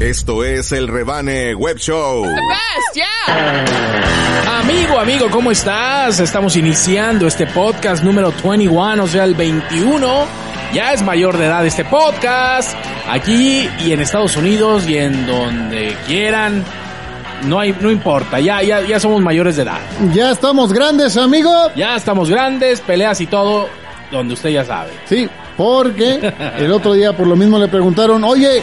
Esto es el Rebane Web Show. best, yeah. Amigo, amigo, ¿cómo estás? Estamos iniciando este podcast número 21, o sea, el 21. Ya es mayor de edad este podcast. Aquí y en Estados Unidos y en donde quieran. No hay, no importa, ya, ya, ya somos mayores de edad. Ya estamos grandes, amigo. Ya estamos grandes, peleas y todo, donde usted ya sabe. Sí, porque el otro día por lo mismo le preguntaron, oye,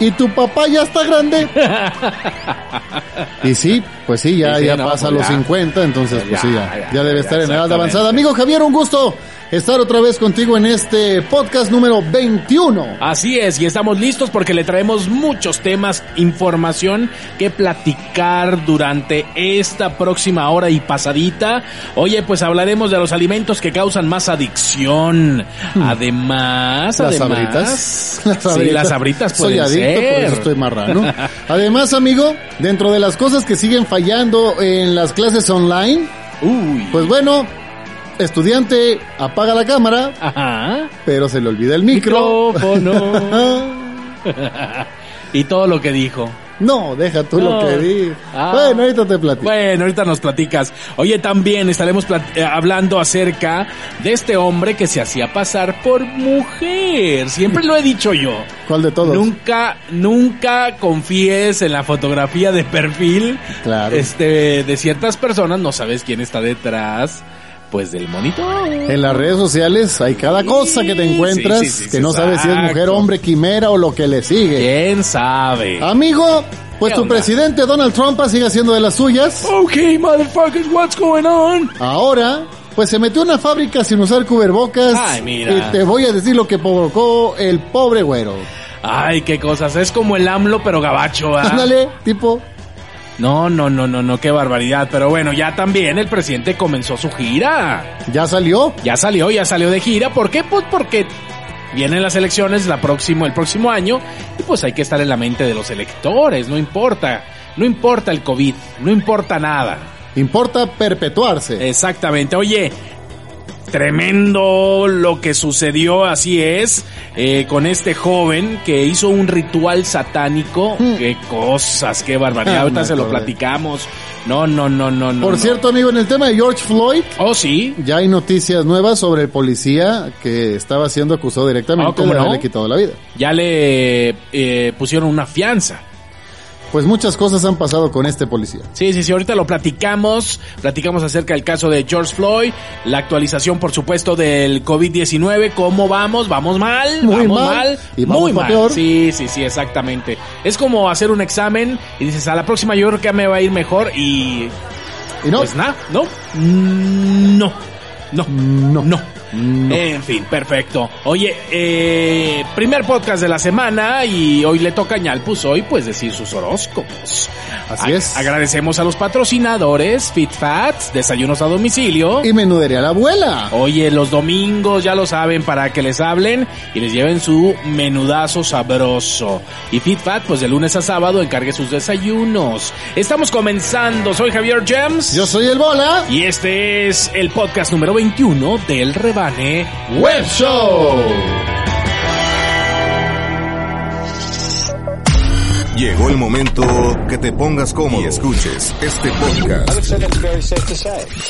¿y tu papá ya está grande? y sí, pues sí, ya, Sí, sí, ya no, pasa pues los ya. 50, entonces pues Ya, sí, ya, ya, debe estar en edad avanzada. Amigo Javier, un gusto estar otra vez contigo en este podcast número 21. Así es, y estamos listos porque le traemos muchos temas, información que platicar durante esta próxima hora y pasadita. Oye, pues hablaremos de los alimentos que causan más adicción. Además, Hmm. Las además, sabritas. Las Sí, las sabritas Soy adicto, por eso estoy marrano. Además, amigo, dentro de las cosas que siguen fallando en las clases online, Uy. pues bueno, estudiante apaga la cámara, Ajá. pero se le olvida el micro. Micrófono. y todo lo que dijo. no, deja tú No. lo que di. Ah. Bueno, ahorita te platico. Bueno, ahorita nos platicas. Oye, también estaremos eh, hablando acerca de este hombre que se hacía pasar por mujer. Siempre lo he dicho yo. ¿Cuál de todos? Nunca, nunca confíes en la fotografía de perfil Claro. este, de ciertas personas. No sabes quién está detrás, pues del monitor. En las redes sociales hay cada cosa que te encuentras Sí, sí, sí, que no sabes si es mujer, hombre, quimera o lo que le sigue. ¿Quién sabe? Amigo, pues ¿Qué tu onda? presidente Donald Trump sigue haciendo de las suyas. Ok, motherfuckers, what's going on? Ahora, pues se metió a una fábrica sin usar cubrebocas. Ay, mira. Y te voy a decir lo que provocó el pobre güero. Ay, qué cosas. Es como el AMLO, pero gabacho, ¿ah? Ándale, tipo, No, no, no, no, no, qué barbaridad. Pero bueno, ya también el presidente comenzó su gira. ya salió. Ya salió, ya salió de gira. ¿Por qué? Pues porque vienen las elecciones la próximo, el próximo año y pues hay que estar en la mente de los electores. No importa, no importa el COVID, no importa nada. Importa perpetuarse. Exactamente. Oye, tremendo lo que sucedió, así es, eh, con este joven que hizo un ritual satánico. Hmm. Qué cosas, qué barbaridad. Ah, Ahorita se lo platicamos. No, no, no, no, no. Por no. cierto, amigo, en el tema de George Floyd, Oh, sí. ya hay noticias nuevas sobre el policía que estaba siendo acusado directamente Ah, ¿cómo de no? haberle quitado la vida. Ya le eh, pusieron una fianza. Pues muchas cosas han pasado con este policía. Sí, sí, sí, ahorita lo platicamos. Platicamos acerca del caso de George Floyd, la actualización, por supuesto, del COVID-19. ¿Cómo vamos? ¿Vamos mal? Muy ¿Vamos mal. Y vamos Muy mal. peor. Sí, sí, sí, exactamente. Es como hacer un examen y dices, a la próxima yo creo que me va a ir mejor y... Y no, Pues nada, no. Mm, No. No. no, No. No. En fin, perfecto. Oye, eh, primer podcast de la semana y hoy le toca a Ñalpus hoy pues decir sus horóscopos. Así A- es. Agradecemos a los patrocinadores FitFats, desayunos a domicilio. Y menudería a la abuela. Oye, los domingos ya lo saben para que les hablen y les lleven su menudazo sabroso. Y FitFat, pues de lunes a sábado encargue sus desayunos. Estamos comenzando, soy Javier Gems. Yo soy el Bola. Y este es el podcast número 21 del Rebane Web Show. Llegó el momento que te pongas cómodo y escuches este podcast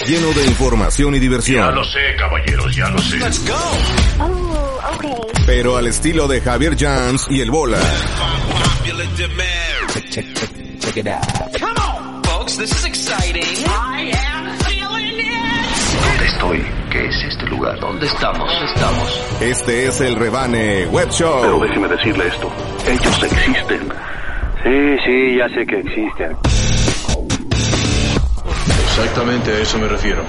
lleno de información y Ya diversión, lo sé, caballeros, ya lo sé. Oh, okay. pero al estilo de Javier Jans y el Bola. Folks, this is exciting. ¿Dónde estoy? ¿Qué es este lugar? ¿Dónde estamos? Estamos. Este es el Rebane Web Pero Show. déjeme decirle esto. Ellos existen. Sí, sí, ya sé que existen. Exactamente a eso me refiero.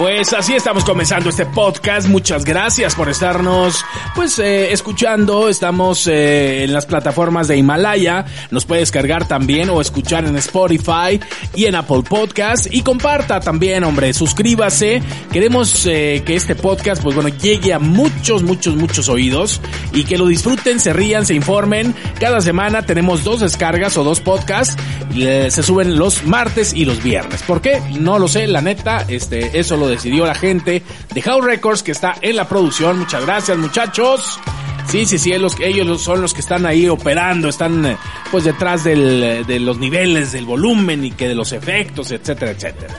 Pues así estamos comenzando este podcast. Muchas gracias por estarnos, pues, eh, escuchando. Estamos eh, en las plataformas de Himalaya. Nos puede descargar también o escuchar en Spotify y en Apple Podcast. Y comparta también, hombre. Suscríbase. Queremos eh, que este podcast, pues bueno, llegue a muchos, muchos, muchos oídos y que lo disfruten, se rían, se informen. Cada semana tenemos dos descargas o dos podcasts. Eh, se suben los martes y los viernes. ¿Por qué? No lo sé. La neta, este, eso lo decidió la gente de How Records que está en la producción. Muchas gracias, muchachos. Sí, sí, sí, los, ellos son los que están ahí operando, están eh, pues detrás del, de los niveles del volumen y que de los efectos, etcétera, etcétera.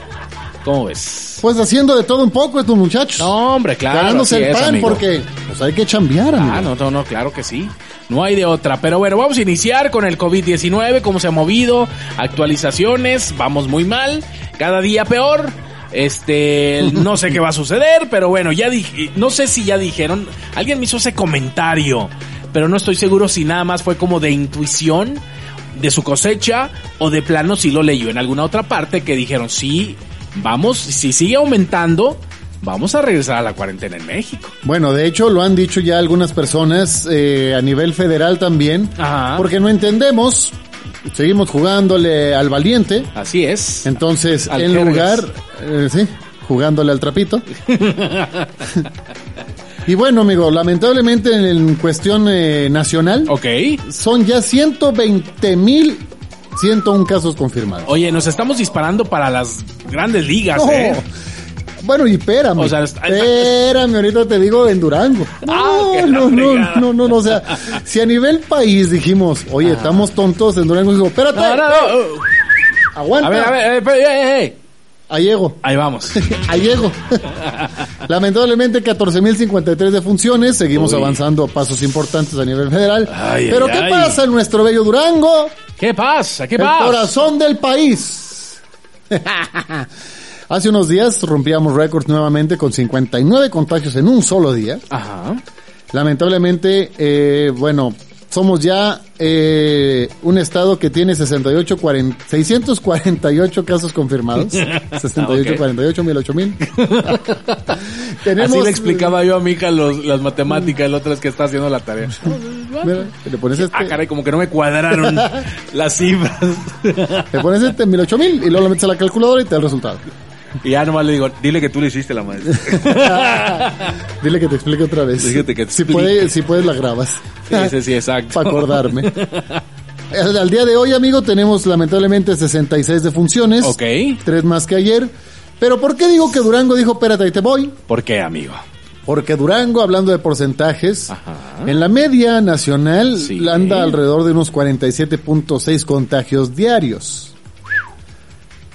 ¿Cómo ves? Pues haciendo de todo un poco estos muchachos. No, hombre, claro. Ganándose el pan porque pues hay que chambear, amigo. Ah, no, no, no, claro que sí. No hay de otra. Pero bueno, vamos a iniciar con el COVID-19, cómo se ha movido, actualizaciones, vamos muy mal, cada día peor. Este, no sé qué va a suceder, pero bueno, ya dije, no sé si ya dijeron, alguien me hizo ese comentario, pero no estoy seguro si nada más fue como de intuición de su cosecha o de plano si lo leyó en alguna otra parte que dijeron, sí, vamos, si sigue aumentando, vamos a regresar a la cuarentena en México. Bueno, de hecho lo han dicho ya algunas personas eh, a nivel federal también, Ajá. porque no entendemos, seguimos jugándole al valiente, Así es. entonces Al en Jerez. lugar, eh, sí, jugándole al trapito. y bueno, amigo, lamentablemente en, cuestión eh, nacional Ok. son ya 120 mil 101 casos confirmados. Oye, nos estamos disparando para las grandes ligas, No. ¿eh? Bueno, y espérame. O sea, está- espérame, ahorita te digo en Durango. No, Ah, que la no, no, fregada. no, no, no, o sea, si a nivel país dijimos, oye, estamos tontos en Durango, digo, espérate, No, no, no. aguanta. A ver, a ver, eh, eh, eh, eh. Ahí llego, Ahí vamos. ahí llego. Lamentablemente 14.053 defunciones, seguimos Uy. avanzando a pasos importantes a nivel federal. Ay, Pero ay, ¿qué ay. pasa en nuestro bello Durango? ¿Qué pasa? ¿Qué el pasa? corazón del país. Hace unos días rompíamos récords nuevamente con 59 contagios en un solo día. Ajá. Lamentablemente, eh, bueno, somos ya eh, un estado que tiene 68, 40, 648 casos confirmados. 68, Ok. 48, 1000, 8000. Tenemos, Así le explicaba yo a mi hija los- las matemáticas, el otro es que está haciendo la tarea. Mira, le pones este, Ah, caray, como que no me cuadraron las cifras. le pones este 1000, 8000 y luego lo metes a la calculadora y te da el resultado. Y ya nomás le digo, dile que tú le hiciste la madre. Dile que te explique otra vez. Fíjate que te si, explique. puede, si puedes la grabas. Sí, sí, sí, exacto. Para acordarme. Al, al día de hoy, amigo, tenemos lamentablemente 66 defunciones. Ok. Tres más que ayer. Pero ¿por qué digo que Durango dijo, espérate, ahí te voy? ¿Por qué, amigo? Porque Durango, hablando de porcentajes, Ajá. en la media nacional Sí. anda alrededor de unos 47.6 contagios diarios.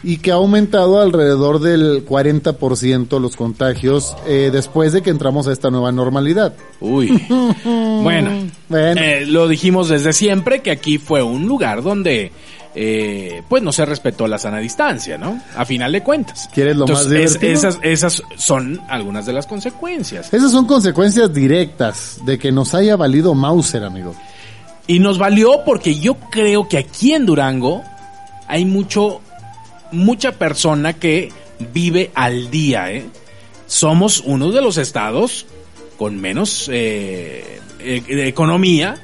Y que ha aumentado alrededor del 40% los contagios eh, después de que entramos a esta nueva normalidad. Uy. Bueno, Bueno. eh, lo dijimos desde siempre que aquí fue un lugar donde eh, pues no se respetó la sana distancia, ¿no? A final de cuentas. ¿Quieres lo más Entonces, es- divertido? esas, esas son algunas de las consecuencias. Esas son consecuencias directas de que nos haya valido Mauser, amigo. Y nos valió porque yo creo que aquí en Durango hay mucho, mucha persona que vive al día, ¿eh? Somos uno de los estados con menos eh, eh, de economía,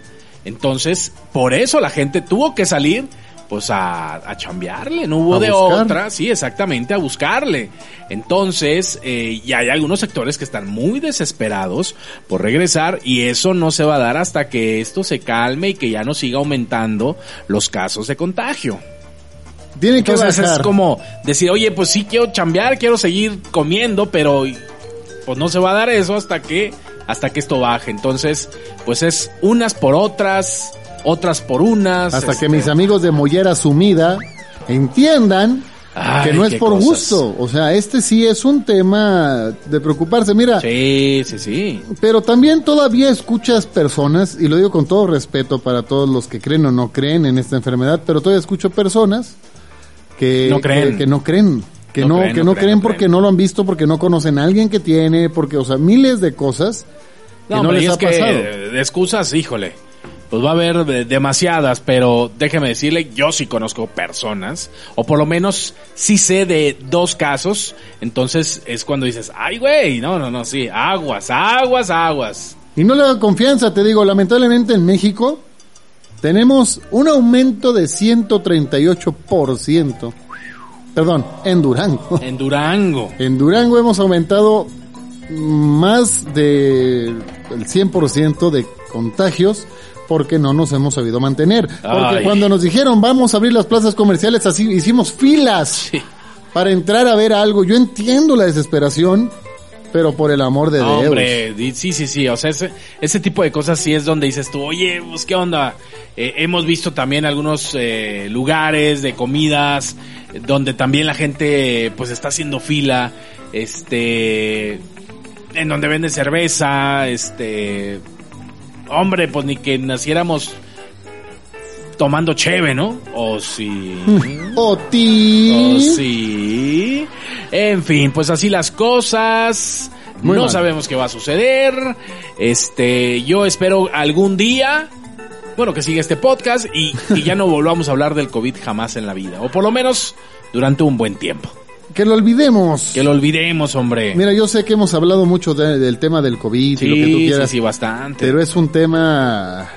entonces por eso la gente tuvo que salir pues a, a chambearle, no hubo A de buscar. otra, sí, exactamente, a buscarle. Entonces, eh, y hay algunos sectores que están muy desesperados por regresar y eso no se va a dar hasta que esto se calme y que ya no siga aumentando los casos de contagio. Tiene que Entonces bajar. es como decir, oye, pues sí quiero chambear, quiero seguir comiendo, pero pues no se va a dar eso hasta que hasta que esto baje. Entonces, pues es unas por otras, otras por unas. Hasta este, que mis amigos de Mollera Sumida entiendan Ay, que no es por cosas. gusto. O sea, este sí es un tema de preocuparse. Mira, Sí, sí, sí. pero también todavía escuchas personas, y lo digo con todo respeto para todos los que creen o no creen en esta enfermedad, pero todavía escucho personas que No creen. que, que no creen. Que No no, creen, que no no creen, creen no porque no lo han visto, porque no conocen a alguien que tiene, porque, o sea, miles de cosas que no, hombre, les y ha es que pasado. de excusas, híjole. pues va a haber de- demasiadas, pero déjeme decirle, yo sí conozco personas, o por lo menos sí sé de dos casos, entonces es cuando dices, ay güey, no, no, no, sí, aguas, aguas, aguas. Y no le da confianza, te digo, lamentablemente en México tenemos un aumento de 138%. Perdón, en Durango. En Durango. En Durango hemos aumentado más del 100% de contagios porque no nos hemos sabido mantener. Porque Ay. cuando nos dijeron vamos a abrir las plazas comerciales, así hicimos filas Sí. para entrar a ver algo. Yo entiendo la desesperación, pero por el amor de Dios. Hombre, sí, sí, sí, o sea, ese, ese tipo de cosas sí es donde dices tú, oye, pues qué onda. Eh, hemos visto también algunos eh, lugares de comidas eh, donde también la gente pues está haciendo fila, este, en donde venden cerveza, este, hombre, pues ni que naciéramos tomando cheve, ¿no? O si... Oti. Oh, sí. En fin, pues así las cosas. Muy no mal. sabemos qué va a suceder. Este, yo espero algún día, bueno, que siga este podcast y, y ya no volvamos a hablar del COVID jamás en la vida. O por lo menos durante un buen tiempo. Que lo olvidemos. Que lo olvidemos, hombre. Mira, yo sé que hemos hablado mucho de- del tema del COVID sí, y lo que tú sí, quieras, sí, bastante. pero es un tema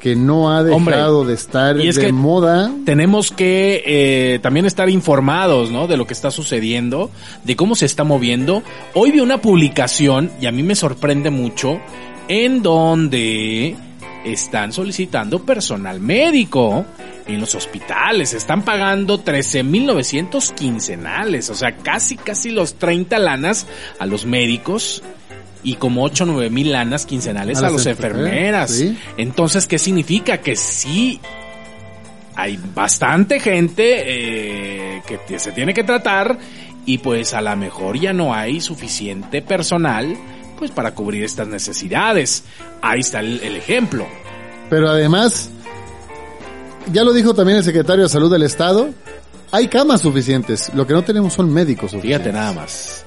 que no ha Hombre, dejado de estar y es de que- moda. tenemos que eh, también estar informados, ¿no? De lo que está sucediendo, de cómo se está moviendo. Hoy vi una publicación y a mí me sorprende mucho en donde están solicitando personal médico en los hospitales. Están pagando 13.900 quincenales, o sea, casi, casi los 30 lanas a los médicos y como 8 o 9 mil lanas quincenales A a, las enfermeras, enfermeras. sí. Entonces, ¿qué significa? Que sí hay bastante gente eh, que se tiene que tratar y pues a lo mejor ya no hay suficiente personal pues para cubrir estas necesidades. Ahí está el, el ejemplo. Pero además, ya lo dijo también el secretario de Salud del Estado, hay camas suficientes. Lo que no tenemos son médicos suficientes. Fíjate nada más.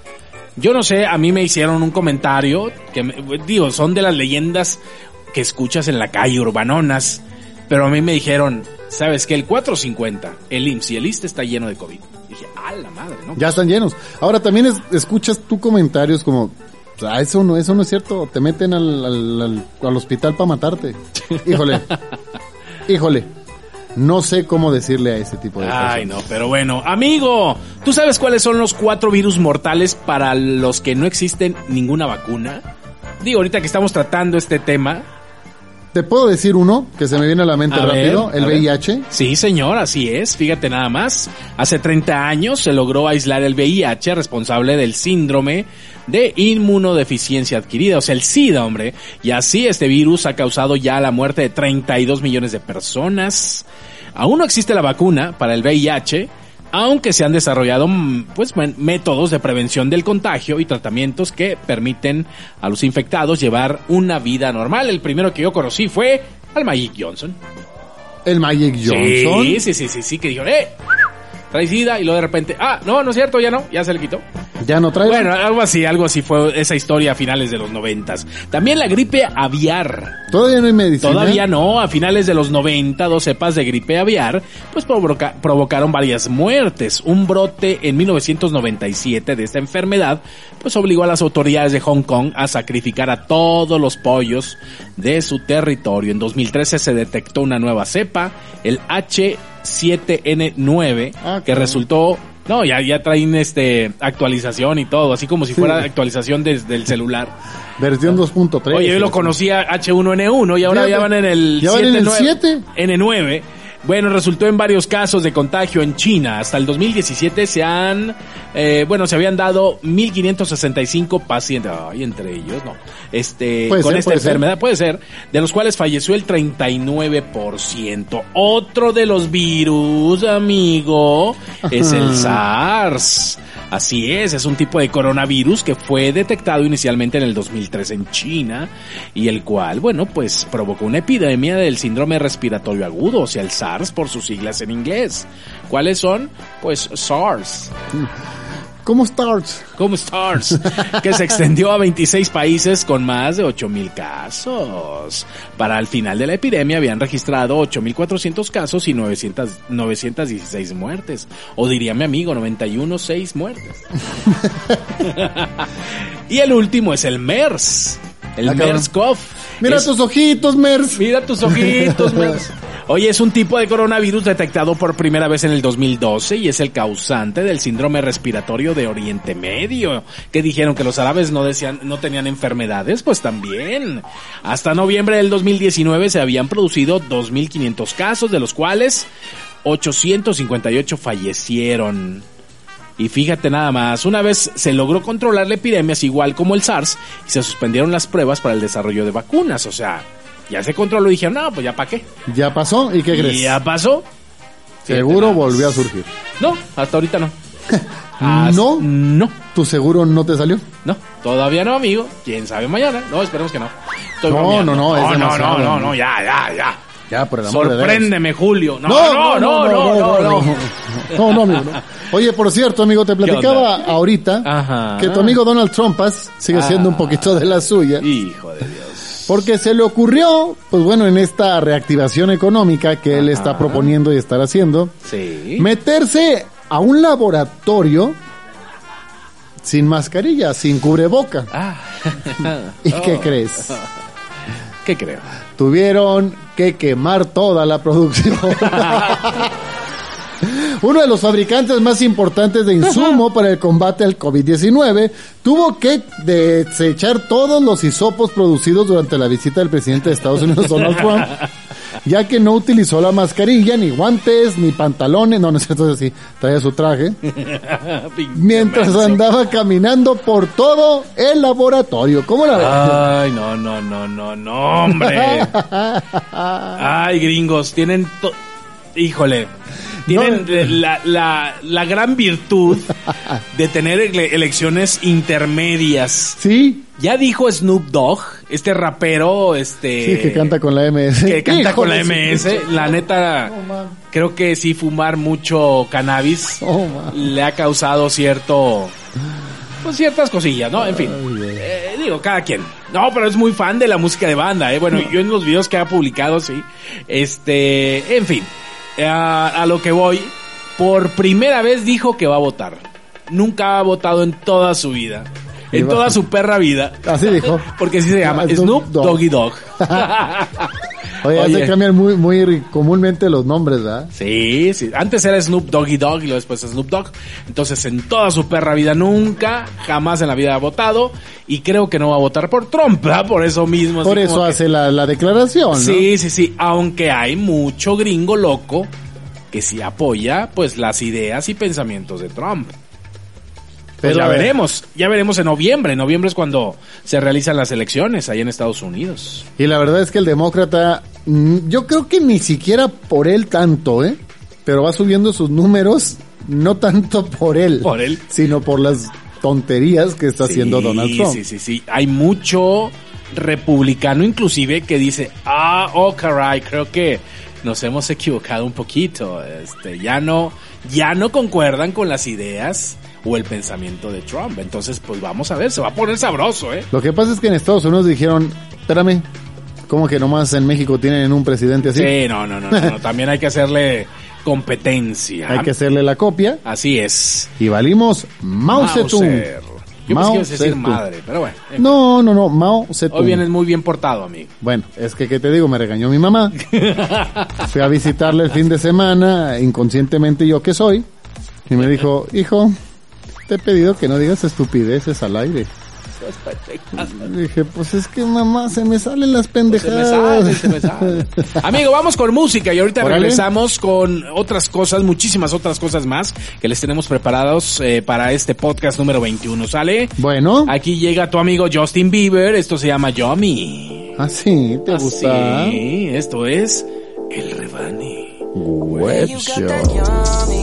Yo no sé, a mí me hicieron un comentario que me- digo, son de las leyendas que escuchas en la calle urbanonas, pero a mí me dijeron, ¿sabes que El 450, el IMSS y el ISSSTE está lleno de COVID. Dije, a la madre, ¿no? Ya están llenos. Ahora también es- escuchas tú comentarios como, "Ah, eso no, eso no es cierto, te meten al, al, al- al hospital para matarte. Híjole, híjole, no sé cómo decirle a ese tipo de Ay, cosas. no, pero bueno, amigo, ¿tú sabes cuáles son los cuatro virus mortales para los que no existen ninguna vacuna? Digo, ahorita que estamos tratando este tema. Te puedo decir uno que se me viene a la mente A ver, rápido, el ver. VIH. Sí, señor, así es. Fíjate nada más. Hace 30 años se logró aislar el VIH responsable del síndrome de inmunodeficiencia adquirida, o sea, el SIDA, hombre. Y así este virus ha causado ya la muerte de 32 millones de personas. Aún no existe la vacuna para el VIH, aunque se han desarrollado mm, pues métodos de prevención del contagio y tratamientos que permiten a los infectados llevar una vida normal. El primero que yo conocí fue al Magic Johnson. El Magic Johnson. Sí, sí, sí, sí, sí, que dijeron, ¡eh! Trae sida y luego de repente, ah, no, no es cierto, ya no, ya se le quitó. Ya no trae. Bueno, algo así, algo así fue esa historia a finales de los noventas. También la gripe aviar. Todavía no hay medicina. Todavía no, a finales de los 90, dos cepas de gripe aviar, pues provoca- provocaron varias muertes. Un brote en 1997 de esta enfermedad, pues obligó a las autoridades de Hong Kong a sacrificar a todos los pollos de su territorio. En 2013 se detectó una nueva cepa, el H7N9, Ah, que resultó no, ya, ya traen este actualización y todo, así como si fuera Sí. actualización desde el celular. Versión 2.3. Oye, yo lo conocía H1N1 y ahora Fíjate, ya van en el ya van en el 7, 7. N9. Bueno, resultó en varios casos de contagio en China. Hasta el 2017 se han, eh, bueno, se habían dado 1565 pacientes, ay, entre ellos, no, este, con ser, esta puede ser. enfermedad, puede ser, de los cuales falleció el 39%. Otro de los virus, amigo, es el SARS. Así es, es un tipo de coronavirus que fue detectado inicialmente en el 2003 en China y el cual, bueno, pues provocó una epidemia del síndrome respiratorio agudo, o sea, el SARS por sus siglas en inglés. ¿Cuáles son? Pues SARS. ¿Cómo starts? como Stars, que se extendió a 26 países con más de 8.000 casos. Para el final de la epidemia habían registrado 8.400 casos y 900, 916 muertes. O diría mi amigo, 91, 6 muertes. y el último es el MERS, el Ah. MERS-CoV. Mira Es- tus ojitos, Mers. Mira tus ojitos, Mers. Oye, es un tipo de coronavirus detectado por primera vez en el 2012 y es el causante del síndrome respiratorio de Oriente Medio. Que dijeron que los árabes no decían, no tenían enfermedades, pues también. Hasta noviembre del 2019 se habían producido 2.500 casos, de los cuales 858 fallecieron. Y fíjate nada más, una vez se logró controlar la epidemia, es igual como el SARS, y se suspendieron las pruebas para el desarrollo de vacunas. O sea, ya se controló y dijeron, no, pues ya para qué. Ya pasó, ¿y qué crees? Ya pasó. Seguro volvió a surgir. No, hasta ahorita no. ¿No? No, ¿Tu seguro no te salió? no, todavía no, amigo. Quién sabe mañana. No, esperemos que no. Estoy No, bromeando. no, no, es no, no, no, no, no, ya, ya, ya. Ya, por el amor de. Sorpréndeme, Julio. No, no, no, no, no, no. no, No, amigo. Oye, por cierto, amigo, te platicaba ahorita Ajá. que tu amigo Donald Trump pues, sigue siendo un poquito de la suya. Hijo de Dios. Porque se le ocurrió, pues bueno, en esta reactivación económica que él está proponiendo y estar haciendo, Sí. meterse a un laboratorio sin mascarilla, sin cubreboca. Ah. ¿Y qué crees? ¿Qué creo? Tuvieron que quemar toda la producción. Uno de los fabricantes más importantes de insumo para el combate al COVID-19 tuvo que desechar todos los hisopos producidos durante la visita del presidente de Estados Unidos, Donald Trump, ya que no utilizó la mascarilla, ni guantes, ni pantalones, no, no es cierto, sí, traía su traje, mientras andaba caminando por todo el laboratorio. ¿Cómo la ves? Ay, no, no, no, no, no, hombre. Ay, gringos, tienen... to- Híjole. Tienen No. la, la, la gran virtud de tener ele- elecciones intermedias. Sí, Ya dijo Snoop Dogg, este rapero, este... sí, que canta con la MS. que canta con la MS. La neta, creo que sí fumar mucho cannabis Oh, le ha causado cierto... Pues ciertas cosillas, ¿no? En fin. Eh, digo, cada quien. No, pero es muy fan de la música de banda, ¿eh? Bueno, yo en los videos que ha publicado, sí. Este, en fin. Eh, A, a lo que voy. Por primera vez dijo que va a votar. Nunca ha votado en toda su vida. En toda su perra vida. Así dijo. Porque así se llama. Ah, Snoop Snoop Dogg. Doggy Dog. Oye, se cambian muy, muy comúnmente los nombres, ¿verdad? Sí, sí. Antes era Snoop Doggy Dog y luego después Snoop Dogg. Entonces, en toda su perra vida nunca, jamás en la vida ha votado. Y creo que no va a votar por Trump, ¿verdad? Por eso mismo. Por eso que- hace la, la declaración, ¿no? Sí, sí, sí. Aunque hay mucho gringo loco que sí apoya, pues, las ideas y pensamientos de Trump. Pues Pero, ya a ver. veremos, ya veremos en noviembre. En noviembre es cuando se realizan las elecciones ahí en Estados Unidos. Y la verdad es que el demócrata, mm, yo creo que ni siquiera por él tanto, ¿eh? Pero va subiendo sus números, no tanto por él, Por él. sino por las tonterías que está haciendo Donald Trump. Sí, sí, sí. Hay mucho republicano inclusive que dice, ah, oh caray, creo que nos hemos equivocado un poquito. Este, ya no, ya no concuerdan con las ideas o el pensamiento de Trump. Entonces, pues vamos a ver, se va a poner sabroso, ¿eh? Lo que pasa es que en Estados Unidos dijeron, espérame, ¿cómo que nomás en México tienen un presidente así? Sí, no, no, no, no, no. También hay que hacerle competencia. Hay que hacerle la copia Así es. y valimos Mao Zedong. Yo Mao pensé que decir Zedong. madre, pero bueno. No, no, no, Mao Zedong. Hoy vienes muy bien portado, amigo. Bueno, es que, ¿qué te digo? Me regañó mi mamá. Fui a visitarle el fin de semana, inconscientemente yo que soy, y me dijo, hijo, te he pedido que no digas estupideces al aire. Dije, pues es que mamá, se me salen las Se me pendejadas. sale, se me sale. Amigo, vamos con música y ahorita Órale. regresamos con otras cosas, muchísimas otras cosas más que les tenemos preparados eh, para este podcast número 21, ¿sale? Bueno, Aquí llega tu amigo Justin Bieber, esto se llama Yummy. así, ¿te gusta? Sí, esto es El Rebane. Web Show.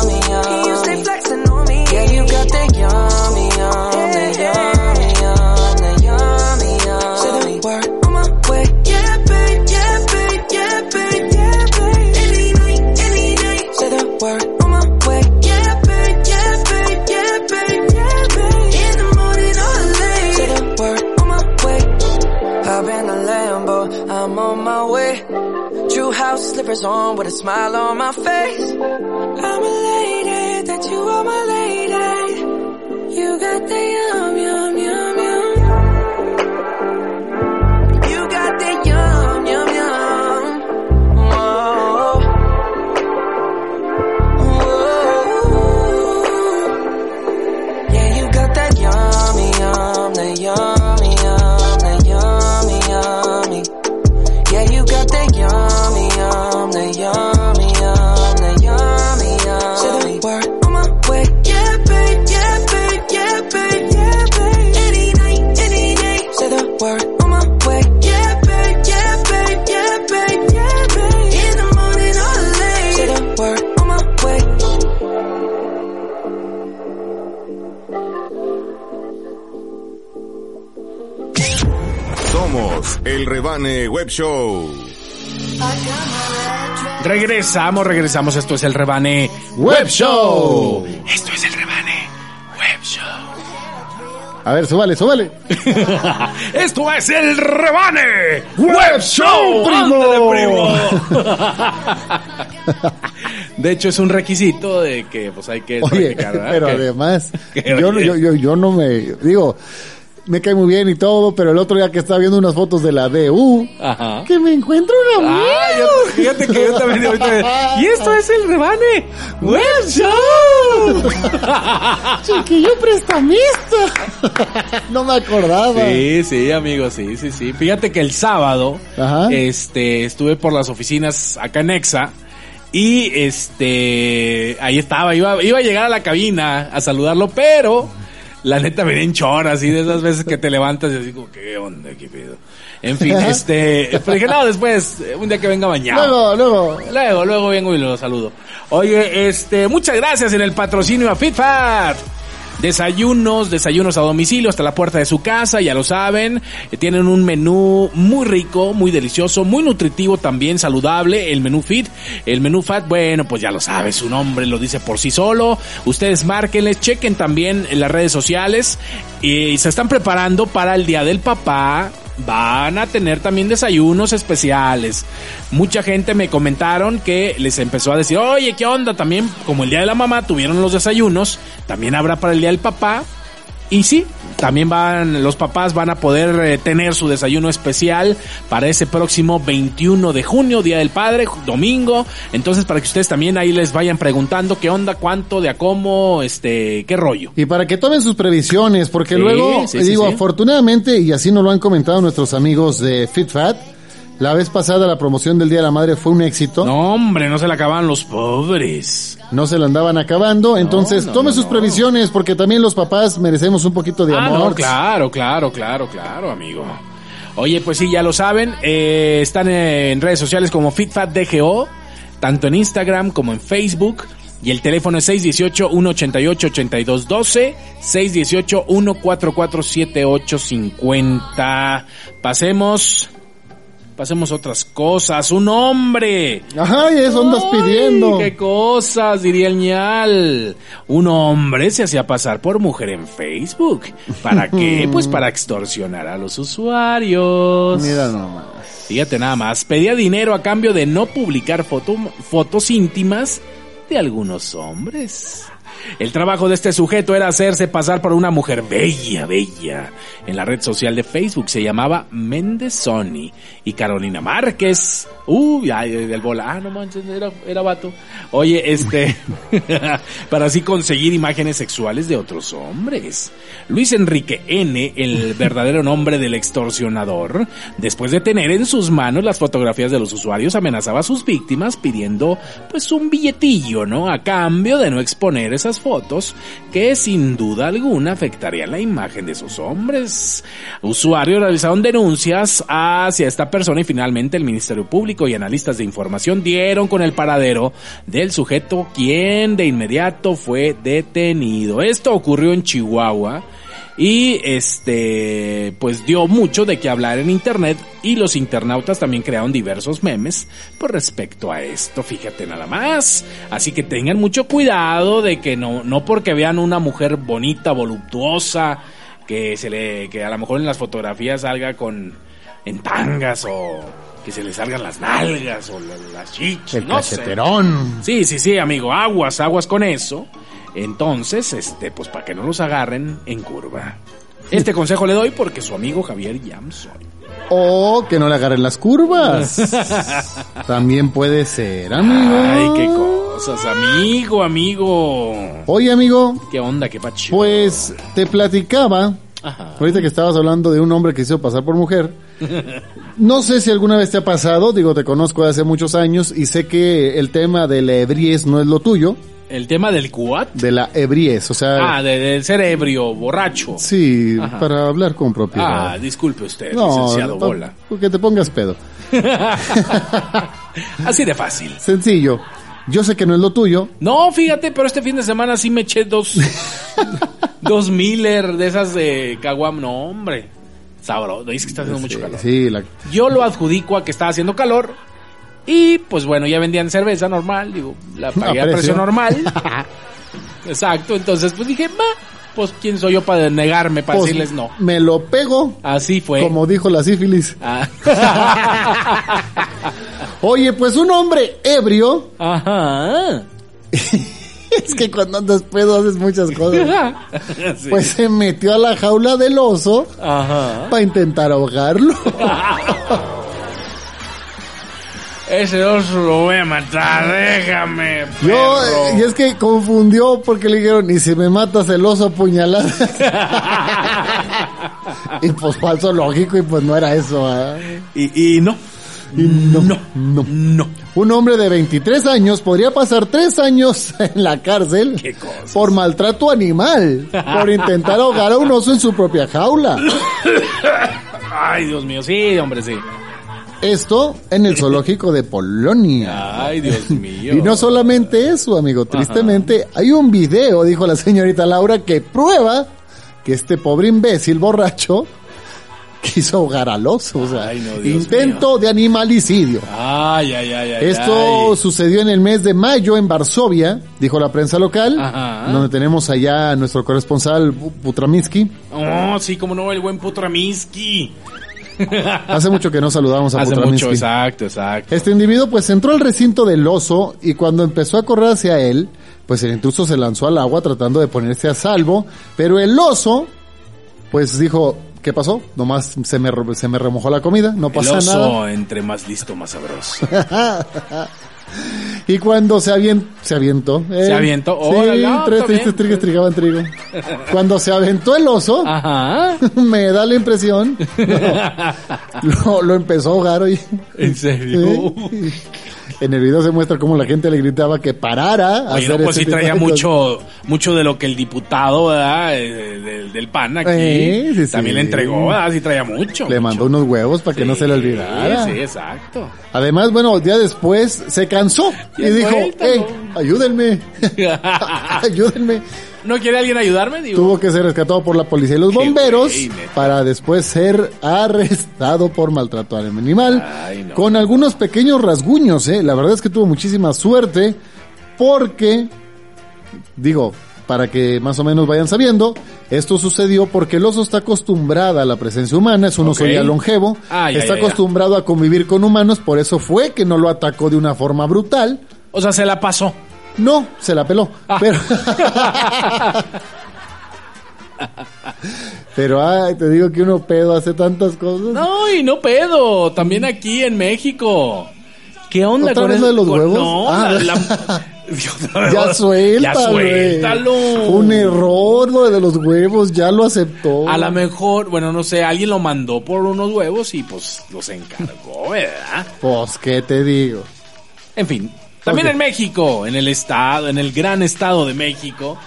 Slippers on with a smile on my face. I'm elated that you are my lady. You got the Rebane Web Show. Regresamos, regresamos. Esto es el Rebane Web Show. Esto es el Rebane Web Show. A ver, súbale, súbale. Esto es el Rebane Web Show, primo. Primo. De hecho, es un requisito de que pues hay que Oye, practicar, pero Que- además, que- yo, no- yo, yo, yo no me, digo, me cae muy bien y todo, pero el otro día que estaba viendo unas fotos de la DU, Ajá. que me encuentro un amigo. Ah, yo- fíjate que yo también ahorita- Y esto es el Rebane Web Show. Chiquillo prestamista. no me acordaba. Sí, sí, amigo, sí, sí, sí. Fíjate que el sábado, Ajá. este, estuve por las oficinas acá en Exa y este, ahí estaba, iba, iba a llegar a la cabina a saludarlo, pero la neta venía en chora, así de esas veces que te levantas y así como, ¿qué onda, qué pedo? En fin, este, pero dije, no, después, un día que venga bañado. Luego, luego. Luego, luego vengo y lo saludo. Oye, este, muchas gracias en el patrocinio a FitFat. Desayunos, desayunos a domicilio hasta la puerta de su casa, ya lo saben. Eh, Tienen un menú muy rico, muy delicioso, muy nutritivo también, saludable, el menú fit. El menú fat, bueno, pues ya lo sabe, su nombre lo dice por sí solo. Ustedes márquenles, chequen también en las redes sociales y se están preparando para el Día del Papá, van a tener también desayunos especiales. Mucha gente me comentaron que les empezó a decir, oye, ¿qué onda? También, como el día de la mamá tuvieron los desayunos, también habrá para el día del papá. Y sí, también van, los papás van a poder eh, tener su desayuno especial para ese próximo 21 de junio, Día del Padre, domingo. Entonces, para que ustedes también ahí les vayan preguntando qué onda, cuánto, de a cómo, este, qué rollo. Y para que tomen sus previsiones, porque Sí, luego, sí, digo, sí. afortunadamente, y así nos lo han comentado nuestros amigos de FitFat, la vez pasada la promoción del Día de la Madre fue un éxito. No, hombre, no se la acaban los pobres. No se la andaban acabando, entonces no, tome sus previsiones, porque también los papás merecemos un poquito de Ah, amor. claro, claro, claro, claro, amigo. Oye, pues sí, ya lo saben, eh, están en redes sociales como FitFatDGO, tanto en Instagram como en Facebook. Y el teléfono es 618-188-8212, 618-144-7850. Pasemos, pasemos otras cosas. Un hombre. Ajá, y eso andas Ay, pidiendo. qué cosas, diría el ñal. Un hombre se hacía pasar por mujer en Facebook. ¿Para qué? Pues para extorsionar a los usuarios. Mira nomás. Fíjate nada más, pedía dinero a cambio de no publicar foto- fotos íntimas de algunos hombres. El trabajo de este sujeto era hacerse pasar por una mujer bella, bella. En la red social de Facebook se llamaba Mendezoni y Carolina Márquez. Uy, ay, del bola. Ah, no manches, era, era vato. Oye, este, para así conseguir imágenes sexuales de otros hombres. Luis Enrique N., el verdadero nombre del extorsionador, después de tener en sus manos las fotografías de los usuarios, amenazaba a sus víctimas pidiendo, pues, un billetillo, ¿no? A cambio de no exponer esas fotos que sin duda alguna afectarían la imagen de esos hombres. Usuarios realizaron denuncias hacia esta persona y finalmente el Ministerio Público y analistas de información dieron con el paradero del sujeto quien de inmediato fue detenido. Esto ocurrió en Chihuahua y este pues dio mucho de qué hablar en internet y los internautas también crearon diversos memes por respecto a esto, fíjate nada más. Así que tengan mucho cuidado de que no no porque vean una mujer bonita, voluptuosa, que se le que a lo mejor en las fotografías salga con en tangas o que se le salgan las nalgas o la- las chichis, El no sé. Sí, sí, sí, amigo, aguas, aguas con eso. Entonces, este, pues para que no los agarren en curva. Este consejo le doy porque su amigo Javier Yamsoy. O que no le agarren las curvas. También puede ser, amigo. Ay, qué cosas, amigo, amigo. Oye, amigo, ¿Qué onda, qué pacho? pues te platicaba, Ajá. ahorita que estabas hablando de un hombre que hizo pasar por mujer. No sé si alguna vez te ha pasado, digo, te conozco de hace muchos años y sé que el tema de la ebriez no es lo tuyo, El tema del cuat. de la ebriez, o sea, Ah, de, de ser ebrio, borracho. sí, Ajá. para hablar con propiedad. Ah, disculpe usted, no, licenciado pa- Bola. porque te pongas pedo. Así de fácil. Sencillo. Yo sé que no es lo tuyo. No, fíjate, pero este fin de semana sí me eché dos. dos Miller de esas de Caguam. No, hombre. Sabro, dice que está haciendo mucho calor. Sí, la, Yo lo adjudico a que estaba haciendo calor. Y pues bueno, ya vendían cerveza normal, digo, la pagué A precio. normal. Exacto, entonces pues dije, va, pues quién soy yo para negarme, para pues, decirles no. Me lo pego, Así fue. como dijo la sífilis. Ah. Oye, pues un hombre ebrio, Ajá. es que cuando andas pedo haces muchas cosas. Sí. Pues se metió a la jaula del oso Ajá. para intentar ahogarlo. Ese oso lo voy a matar, déjame. Yo, perro. eh, y es que confundió porque le dijeron, y si me matas el oso apuñaladas. y pues falso lógico, y pues no era eso. ¿ah? Y, y no. Y no, No. no. No. Un hombre de 23 años podría pasar 3 años en la cárcel por maltrato animal, por intentar ahogar a un oso en su propia jaula. Ay, Dios mío, sí, hombre, sí. Esto en el zoológico de Polonia. Ay, Dios mío. Y no solamente eso, amigo, tristemente hay un video, dijo la señorita Laura, que prueba que este pobre imbécil borracho quiso ahogar al oso. O sea, Ay, no, Dios intento de animalicidio. Ay, ay, ay, ay. Esto ay. sucedió en el mes de mayo en Varsovia, dijo la prensa local, Ajá. donde tenemos allá a nuestro corresponsal Putraminsky. Oh, sí, como no, el buen Putraminsky. Hace mucho que no saludamos a Hace mucho, exacto, exacto. Este individuo pues entró al recinto del oso y cuando empezó a correr hacia él, pues el intruso se lanzó al agua tratando de ponerse a salvo, pero el oso pues dijo, ¿qué pasó? Nomás se me, se me remojó la comida, no El pasa oso, nada. entre más listo, más sabroso. Y cuando se, avien- se avientó. eh, Se avientó, Sí, órale, ah, tres tristes trigues trigaban trigo. Cuando se aventó el oso, Ajá. me da la impresión, lo, lo empezó a ahogar, oye. ¿En serio? Sí. En el video se muestra cómo la gente le gritaba que parara Oye, hacer no, pues sí traía mucho, mucho de lo que el diputado, ¿verdad? Eh, Del, del PAN aquí. Eh, sí, sí. También le entregó, ¿verdad? Sí traía mucho. Le mucho. mandó unos huevos para que no se le Sí, olvidara. Sí, exacto. Además, bueno, día después se cansó y dijo, hey, ayúdenme, ayúdenme. ¿No quiere alguien ayudarme? Digo, Tuvo que ser rescatado por la policía y los bomberos güey, para después ser arrestado por maltrato al animal Ay, no. con algunos pequeños rasguños, ¿eh? La verdad es que tuvo muchísima suerte porque, digo, para que más o menos vayan sabiendo, esto sucedió porque el oso está acostumbrada a la presencia humana, es un oso Ok. ya longevo, Ah, ya, está ya, ya. acostumbrado a convivir con humanos, por eso fue que no lo atacó de una forma brutal. O sea, se la pasó. No, se la peló. Ah. Pero, pero ay, te digo que uno pedo hace tantas cosas. No, y no pedo. También aquí en México. ¿Qué onda ¿Otra con vez eso? lo de los Con- huevos? No, Ah. la- la- ya suéltalo. Ya suéltalo. Un error lo de los huevos, ya lo aceptó. A lo mejor, bueno, no sé, alguien lo mandó por unos huevos y pues los encargó, ¿verdad? Pues, ¿qué te digo? En fin, también en México, en el estado, en el gran estado de México.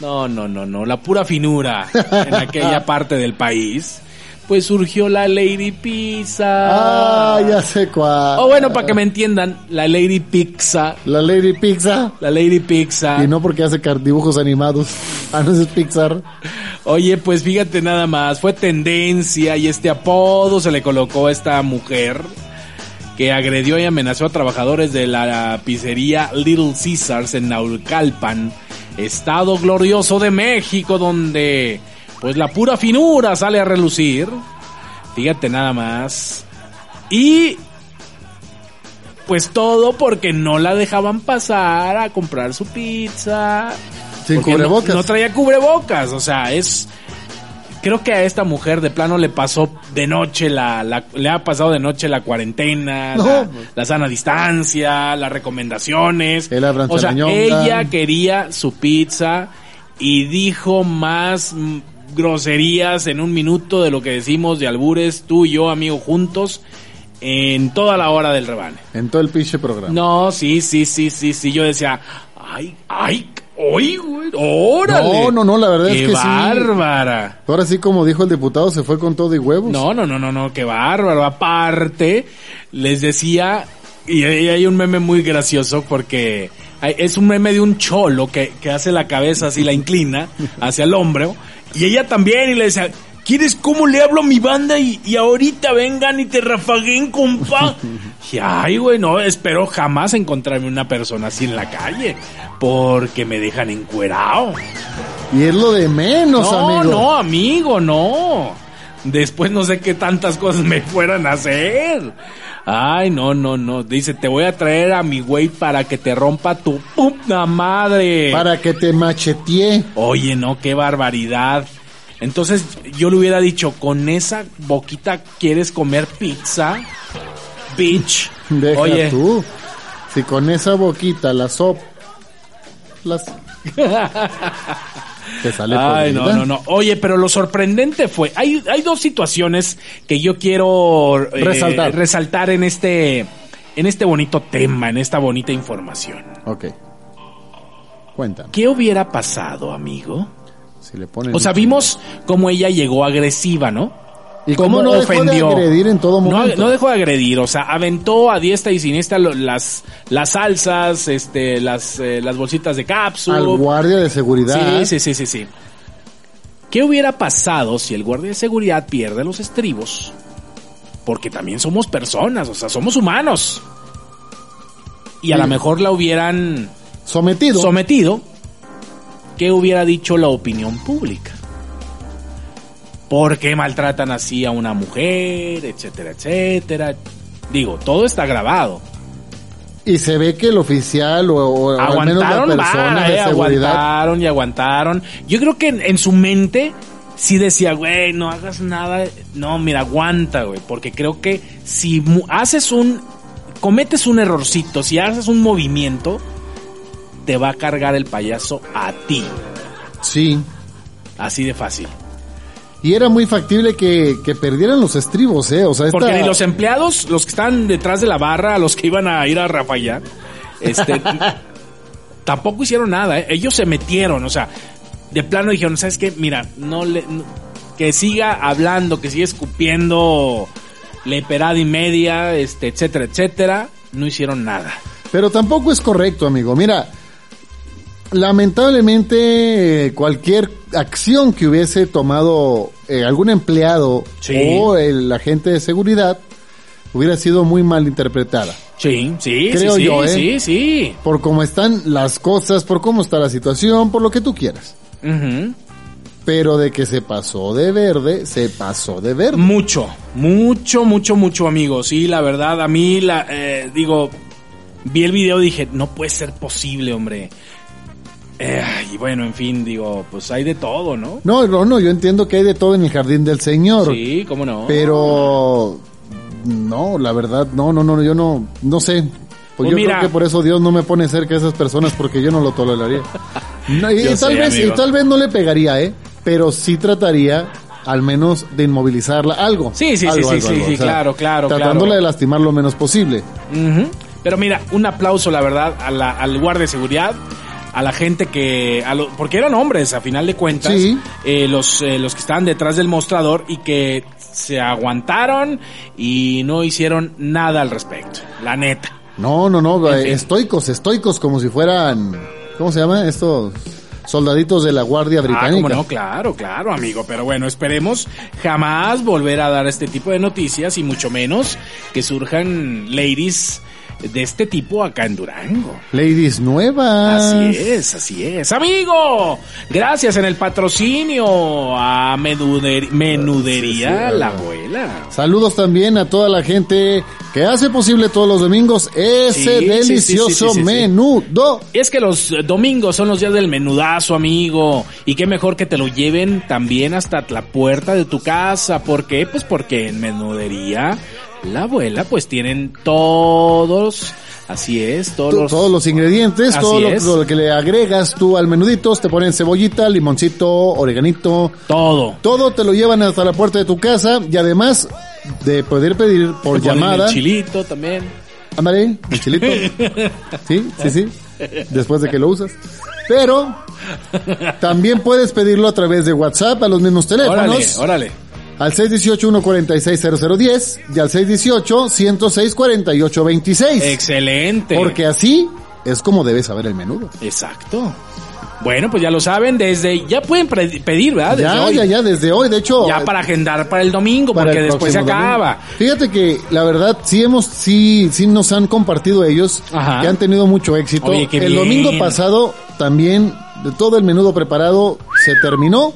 No, no, no, no, la pura finura en aquella parte del país. Pues surgió la Lady Pizza. Ah, ya sé cuál. O bueno, para que me entiendan, la Lady Pizza. La Lady Pizza. La Lady Pizza. Y no porque hace dibujos animados. Ah, no es Pixar. Oye, pues fíjate nada más, fue tendencia y este apodo se le colocó a esta mujer que agredió y amenazó a trabajadores de la pizzería Little Caesars en Naucalpan, estado glorioso de México, donde pues la pura finura sale a relucir. Fíjate nada más. Y pues todo porque no la dejaban pasar a comprar su pizza. Sin no- cubrebocas. No, traía cubrebocas, o sea, es... Creo que a esta mujer de plano le pasó de noche la, la- le ha pasado de noche la cuarentena, No. la, la sana distancia, las recomendaciones. El o sea, ella quería su pizza y dijo más groserías en un minuto de lo que decimos de albures tú y yo, amigo, juntos en toda la hora del rebane. En todo el pinche programa. No, sí, sí, sí, sí, sí. Yo decía, ay, ay, oy, güey, órale. No, no, no, la verdad Qué es que sí. bárbara. Ahora sí, como dijo el diputado, se fue con todo y huevos. No, no, no, no, no, qué bárbaro. Aparte, les decía, y hay un meme muy gracioso porque es un meme de un cholo que, que hace la cabeza así, la inclina hacia el hombro, y ella también, y le decía, ¿quieres cómo le hablo a mi banda y, y ahorita vengan y te rafaguen, compa? Y ay, güey, no, espero jamás encontrarme una persona así en la calle, porque me dejan encuerado. Y es lo de menos, No, amigo. no, amigo, no. Después no sé qué tantas cosas me fueran a hacer. Ay, no, no, no. Dice, te voy a traer a mi güey para que te rompa tu puta madre. Para que te macheteé. Oye, no, qué barbaridad. Entonces yo le hubiera dicho, con esa boquita quieres comer pizza, bitch. Deja Oye, tú. Si con esa boquita la sop... Las... Te sale Ay, no, no, no. Oye, pero lo sorprendente fue, hay, hay dos situaciones que yo quiero eh, Resaltar. resaltar en este, en este bonito tema, en esta bonita información. Ok. Cuéntame. ¿Qué hubiera pasado, amigo? Si le ponen... O sea, vimos cómo ella llegó agresiva, ¿no? ¿Y cómo no dejó de agredir en todo No, momento? no dejó de agredir, o sea, aventó a diestra y siniestra las, las salsas, este, las, eh, las bolsitas de cápsula. Al guardia de seguridad. Sí, sí, sí, sí, sí. ¿Qué hubiera pasado si el guardia de seguridad pierde los estribos? Porque también somos personas, o sea, somos humanos. Y a Sí. lo mejor la hubieran Sometido. sometido. ¿Qué hubiera dicho la opinión pública? ¿Por qué maltratan así a una mujer, etcétera, etcétera? Digo, todo está grabado. y se ve que el oficial o, o al menos la aguantaron persona vara, de eh, seguridad... aguantaron y aguantaron. Yo creo que en, en su mente sí decía, güey, no hagas nada. No, mira, aguanta, güey. Porque creo que si haces un, cometes un errorcito, si haces un movimiento, te va a cargar el payaso a ti. Sí. Así de fácil. Y era muy factible que, que perdieran los estribos, ¿eh? O sea, esta- Porque ni los empleados, los que están detrás de la barra, los que iban a ir a Rafayá, este, tampoco hicieron nada. ¿eh? Ellos se metieron, o sea, de plano dijeron, ¿sabes qué? Mira, no le, no- que siga hablando, que siga escupiendo leperada y media, este, etcétera, etcétera. No hicieron nada. Pero tampoco es correcto, amigo. Mira, lamentablemente eh, cualquier acción que hubiese tomado eh, algún empleado Sí. o el agente de seguridad hubiera sido muy mal interpretada. Sí, sí, Creo sí, sí, yo, ¿eh? sí, sí. Por cómo están las cosas, por cómo está la situación, por lo que tú quieras. Pero de que se pasó de verde, se pasó de verde. Mucho, mucho, mucho, mucho, amigos. Sí, la verdad, a mí, la, eh, digo, vi el video y dije, no puede ser posible, hombre. Eh, y bueno, en fin, digo, pues hay de todo, ¿no? No, no, no, yo entiendo que hay de todo en el jardín del Señor. Sí, cómo no. Pero no, la verdad, no, no, no, yo no, no sé. Pues, Pues yo mira. creo que por eso Dios no me pone cerca a esas personas porque yo no lo toleraría. No, y, tal sé, vez, y tal vez no le pegaría, eh, pero sí trataría al menos de inmovilizarla, algo. Sí, sí, algo, sí, algo, sí, algo. sí, claro, claro, Tratándola claro. de lastimar lo menos posible. Pero mira, un aplauso, la verdad, a la- al guardia de seguridad, a la gente que, a lo- porque eran hombres, a final de cuentas, Sí. eh, los, eh, los que estaban detrás del mostrador y que se aguantaron y no hicieron nada al respecto, la neta. No, no, no, En eh, fin. estoicos, estoicos como si fueran, ¿cómo se llama? Estos soldaditos de la Guardia Ah, Británica. cómo no, claro, claro, amigo. Pero bueno, esperemos jamás volver a dar este tipo de noticias y mucho menos que surjan ladies de este tipo acá en Durango. Ladies nuevas. Así es, así es. Amigo, gracias en el patrocinio a Menuder- Menudería Sí, sí, La. Abuela. Saludos también a toda la gente que hace posible todos los domingos ese Sí, delicioso menudo. Y es que los domingos son los días del menudazo, amigo. Y qué mejor que te lo lleven también hasta la puerta de tu casa. ¿Por qué? Pues porque en menudería la abuela pues tienen todos, así es, todos To- los... Todos los ingredientes, todo lo, que le agregas tú al menudito, te ponen cebollita, limoncito, oreganito, Todo. todo te lo llevan hasta la puerta de tu casa y además de poder pedir por Te llamada. El chilito también. Ándale, el chilito. Sí, sí, sí. Después de que lo usas. Pero también puedes pedirlo a través de WhatsApp a los mismos Órale, teléfonos. órale. Al 618-146-0010 y al 618-106-4826. Excelente. Porque así es como debes saber el menudo. Exacto. Bueno, pues ya lo saben, desde ya pueden pedir, ¿verdad? Desde Ya, hoy. ya, ya, desde hoy. De hecho, Ya para agendar para el domingo, para porque el después se acaba. domingo. Fíjate que la verdad sí hemos, sí, sí nos han compartido ellos Ajá. que han tenido mucho éxito. Oye, el bien. domingo pasado también de todo el menudo preparado se terminó.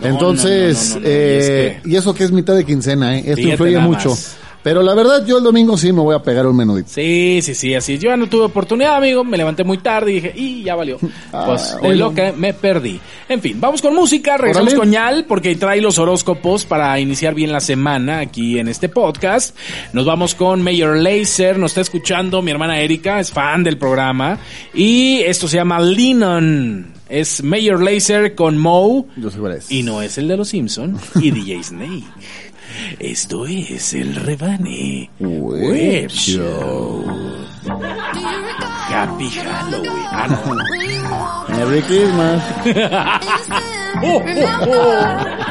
No, Entonces, no, no, y eh, y, eso que es mitad de quincena, ¿eh? Esto Fíjate influye mucho. más. Pero la verdad, yo el domingo sí me voy a pegar un menudito. Sí, sí, sí, así. Yo ya no tuve oportunidad, amigo. Me levanté muy tarde y dije, y ya valió. Ah, Pues de lo que me perdí. En fin, vamos con música. Regresamos con Ñal porque trae los horóscopos para iniciar bien la semana aquí en este podcast. Nos vamos con Mayor Laser. Nos está escuchando mi hermana Erika, es fan del programa. Y esto se llama Lennon. Es Mayor Laser con Moe. Yo sé cuál es. Y no es el de los Simpson y DJ Snake. Esto es el Rebane Web Show. Happy Halloween. Ah, no. Merry Christmas. Oh, oh, oh.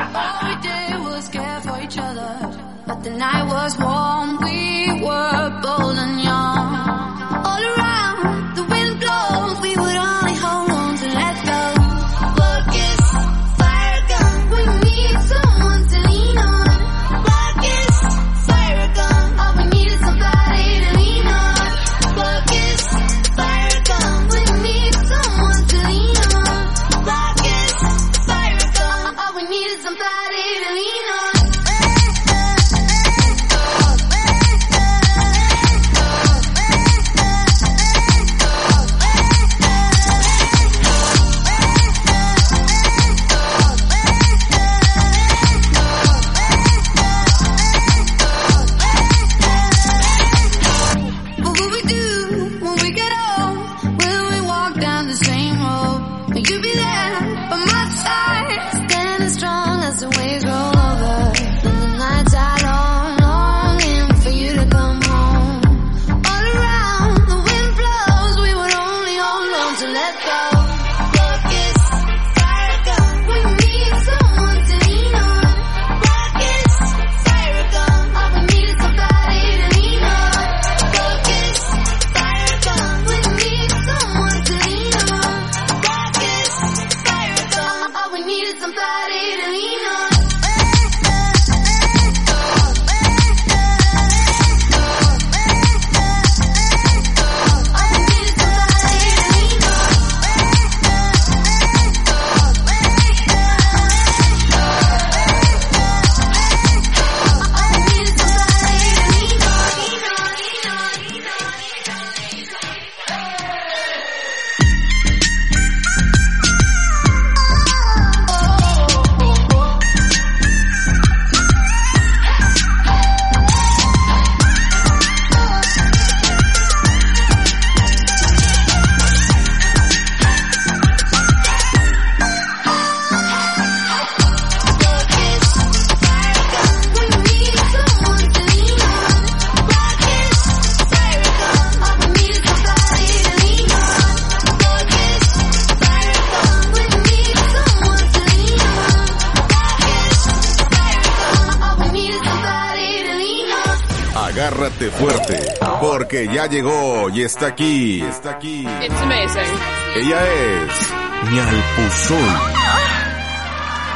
Está aquí, está aquí. It's amazing. Ella es Mialpuzón.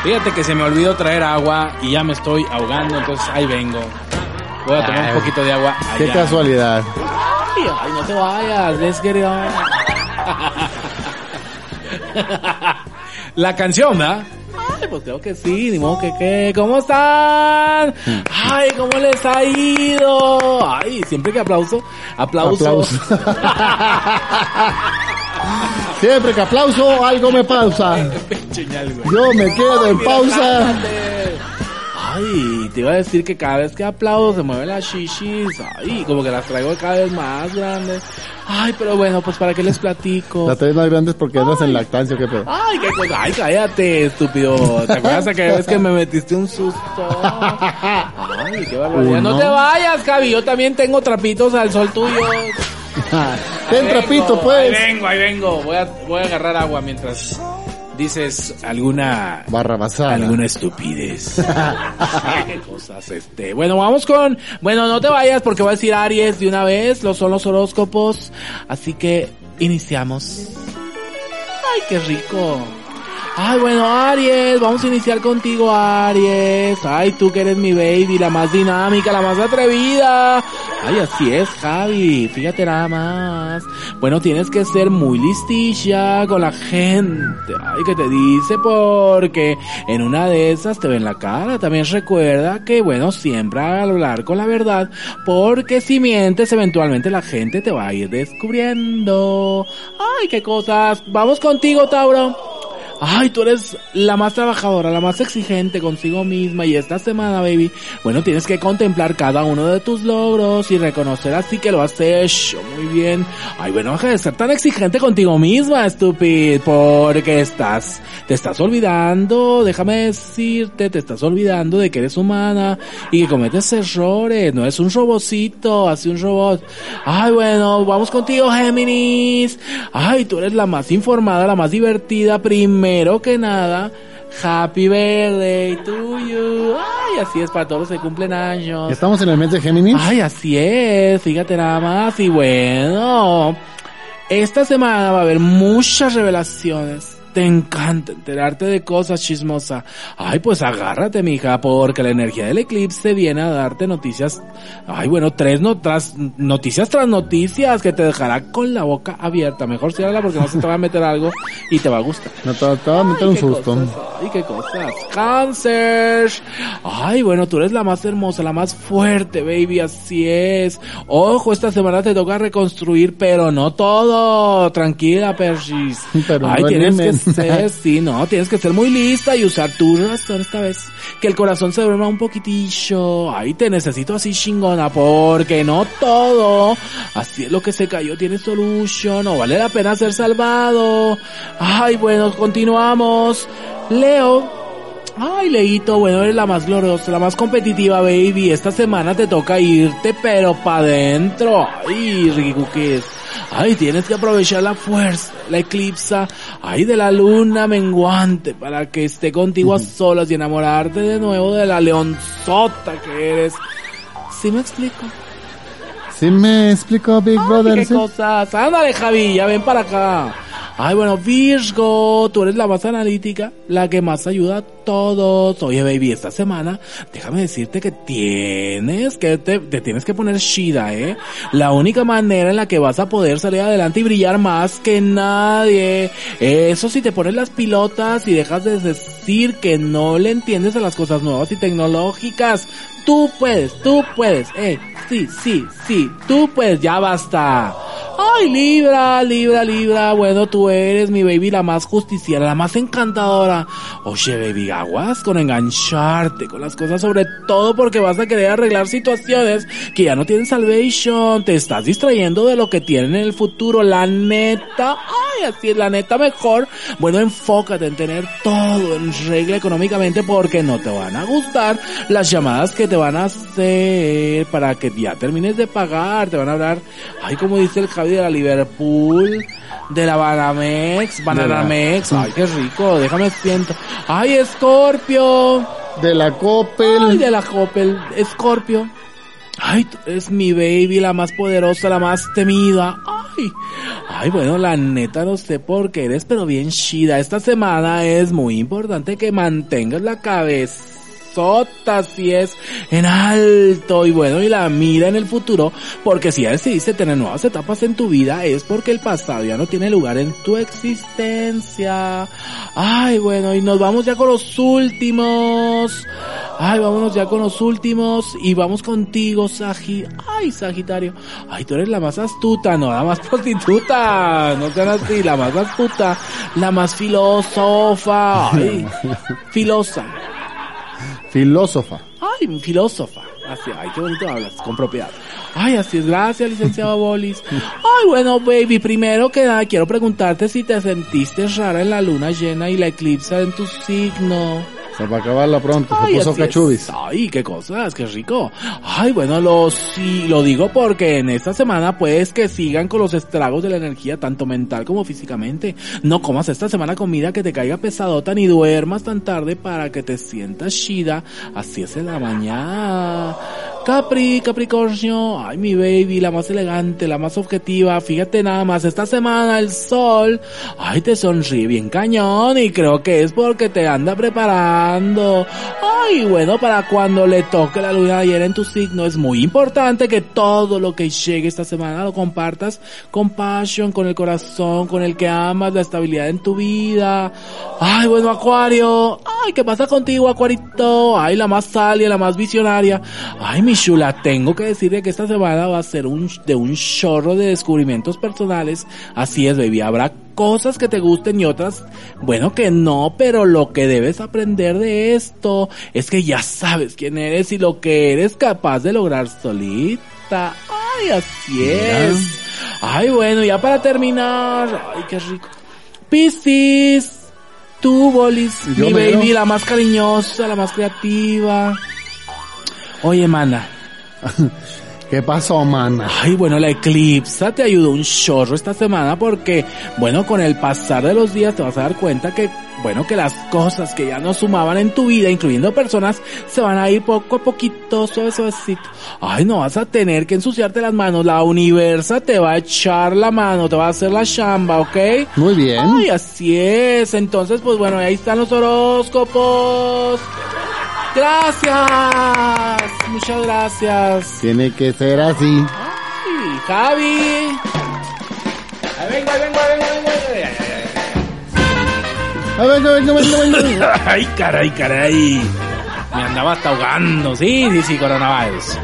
Fíjate que se me olvidó traer agua y ya me estoy ahogando, entonces ahí vengo. Voy a tomar Ay, un poquito de agua. Qué allá. casualidad. Ay, ay, no te vayas, let's get it on. La canción, ¿verdad? Ay, pues creo que sí, ni modo que qué. ¿Cómo están? Ay, ¿cómo les ha ido? Ay, siempre que aplauso, aplauso. Aplauso. Siempre que aplauso, algo me pausa. Yo me quedo en pausa. Ay, te iba a decir que cada vez que aplaudo se mueven las shishis. Ay, como que las traigo cada vez más grandes. Ay, pero bueno, pues para qué les platico. La traes más grandes porque andas en lactancia, qué pedo. Ay, qué cosa. Ay, cállate, estúpido. ¿Te acuerdas aquella vez que me metiste un susto? Ay, qué barbaridad. No te vayas, Javi. Yo también tengo trapitos al sol tuyo. Ten Ahí trapito, vengo, pues. Ahí vengo, ahí vengo. Voy a, voy a agarrar agua mientras dices alguna Barra basada. alguna estupidez. Cosas, este. Bueno, vamos con. Bueno, no te vayas porque voy a decir Aries de una vez. Los son los horóscopos. Así que iniciamos. Ay, qué rico. Ay, bueno, Aries, vamos a iniciar contigo, Aries. Ay, tú que eres mi baby, la más dinámica, la más atrevida. Ay, así es, Javi, fíjate nada más. Bueno, tienes que ser muy listilla con la gente. Ay, que te dice porque en una de esas te ven la cara. También recuerda que, bueno, siempre hablar con la verdad porque si mientes, eventualmente la gente te va a ir descubriendo. Ay, qué cosas. Vamos contigo, Tauro. Ay, tú eres la más trabajadora, la más exigente consigo misma y esta semana, baby, bueno, tienes que contemplar cada uno de tus logros y reconocer así que lo has hecho muy bien. Ay, bueno, deja de ser tan exigente contigo misma, estúpido, porque estás, te estás olvidando, déjame decirte, te estás olvidando de que eres humana y que cometes errores, no es un robocito, así un robot. Ay, bueno, vamos contigo, Géminis. Ay, tú eres la más informada, la más divertida, primero que nada. Happy birthday to you. Ay, así es para todos los que cumplen años. Estamos en el mes de Géminis. Ay, así es, fíjate nada más. Y bueno, esta semana va a haber muchas revelaciones. Te encanta enterarte de cosas chismosas. Ay, pues agárrate, mija, porque la energía del eclipse viene a darte noticias. Ay, bueno, tres no tras, noticias tras noticias que te dejará con la boca abierta. Mejor ciérrala porque no se te va a meter algo y te va a gustar. No te, te va a meter Ay, un qué susto. cosas, ay, qué cosas. Cáncer. Ay, bueno, tú eres la más hermosa, la más fuerte, baby, así es. Ojo, esta semana te toca reconstruir, pero no todo. Tranquila, Persis. Pero Ay, no tienes que ser, sí, no, tienes que ser muy lista y usar tu razón esta vez. Que el corazón se duerma un poquitillo. Ay, te necesito así chingona, porque no todo. Así es lo que se cayó, tiene solution. No vale la pena ser salvado. Ay, bueno, continuamos. Leo. Ay, Leito, bueno, eres la más gloriosa, la más competitiva, baby. Esta semana te toca irte, pero pa' adentro. Ay, Ricky Cookies. Ay, tienes que aprovechar la fuerza, la eclipsa, ay, de la luna menguante para que esté contigo a solas y enamorarte de nuevo de la leonzota que eres. ¿Sí me explico? Sí me explicó Big Ay, Brother. qué ¿sí? cosas. Ándale, Javi, ya ven para acá. Ay, bueno, Virgo, tú eres la más analítica, la que más ayuda a todos. Oye, baby, esta semana, déjame decirte que tienes que, te, tienes que poner shida, eh. La única manera en la que vas a poder salir adelante y brillar más que nadie. Eso si te pones las pilotas y dejas de decir que no le entiendes a las cosas nuevas y tecnológicas. Tú puedes, tú puedes, eh. Sí, sí, sí, tú puedes, ya basta. Ay, Libra, Libra, Libra, bueno, tú eres mi baby la más justiciera, la más encantadora. Oye, baby, aguas con engancharte con las cosas, sobre todo porque vas a querer arreglar situaciones que ya no tienen salvation, te estás distrayendo de lo que tienen en el futuro, la neta, ay, así es, la neta mejor. Bueno, enfócate en tener todo en regla económicamente porque no te van a gustar las llamadas que te van a hacer para que ya termines de pagar, te van a hablar, ay, como dice el Javi de la Liverpool, de la Banamex, Bananamex, ay, qué rico, déjame siento. Ay, Scorpio. De la Coppel. Ay, de la Coppel, Scorpio. Ay, eres mi baby, la más poderosa, la más temida. Ay, ay, bueno, la neta no sé por qué eres, pero bien chida. Esta semana es muy importante que mantengas la cabeza sota si es en alto y bueno y la mira en el futuro porque si ya decidiste tener nuevas etapas en tu vida es porque el pasado ya no tiene lugar en tu existencia. Ay bueno y nos vamos ya con los últimos. Ay vámonos ya con los últimos y vamos contigo Sagi. Ay Sagitario. Ay tú eres la más astuta no la más prostituta. No sean así la más astuta la más filósofa. Ay filosa Filósofa. Ay, filósofa. Así, ay, qué bonito hablas, con propiedad. Ay, así es, gracias, licenciado Bolis. Ay, bueno, baby, primero que nada, quiero preguntarte si te sentiste rara en la luna llena y la eclipse en tu signo. Se va a acabarla pronto, Ay, se puso es. cachubis. Ay, qué cosas, qué rico. Ay, bueno, lo, sí, lo digo porque en esta semana puedes que sigan con los estragos de la energía, tanto mental como físicamente. No comas esta semana comida que te caiga pesadota ni duermas tan tarde para que te sientas chida. Así es en la mañana. Capri, Capricornio, ay mi baby, la más elegante, la más objetiva, fíjate nada más, esta semana el sol, ay te sonríe bien cañón y creo que es porque te anda preparando. Ay, bueno, para cuando le toque la luna ayer en tu signo es muy importante que todo lo que llegue esta semana lo compartas con pasión, con el corazón, con el que amas, la estabilidad en tu vida. Ay, bueno, Acuario, ay, ¿qué pasa contigo, Acuarito? Ay, la más salia, la más visionaria. Ay, mi chula, tengo que decirte que esta semana va a ser un, de un chorro de descubrimientos personales. Así es, baby. Habrá cosas que te gusten y otras, bueno, que no, pero lo que debes aprender de esto es que ya sabes quién eres y lo que eres capaz de lograr solita. Ay, así es. Ay, bueno, ya para terminar. Ay, qué rico. Piscis. Tú, Bolis, Yo mi baby, la más cariñosa, la más creativa. Oye, mana. ¿Qué pasó, mana? Ay, bueno, la eclipsa te ayudó un chorro esta semana porque, bueno, con el pasar de los días te vas a dar cuenta que, bueno, que las cosas que ya no sumaban en tu vida, incluyendo personas, se van a ir poco a poquito, suave, suavecito. Ay, no vas a tener que ensuciarte las manos. La universa te va a echar la mano, te va a hacer la chamba, ¿ok? Muy bien. Ay, así es. Entonces, pues bueno, ahí están los horóscopos. Gracias. Muchas gracias. Tiene que ser así. Ay, Javi. Ahí vengo, ahí vengo, ahí vengo, ahí vengo. Ver, a ver. Ay, caray, caray. Me andaba hasta ahogando. Sí, sí, sí, coronavirus.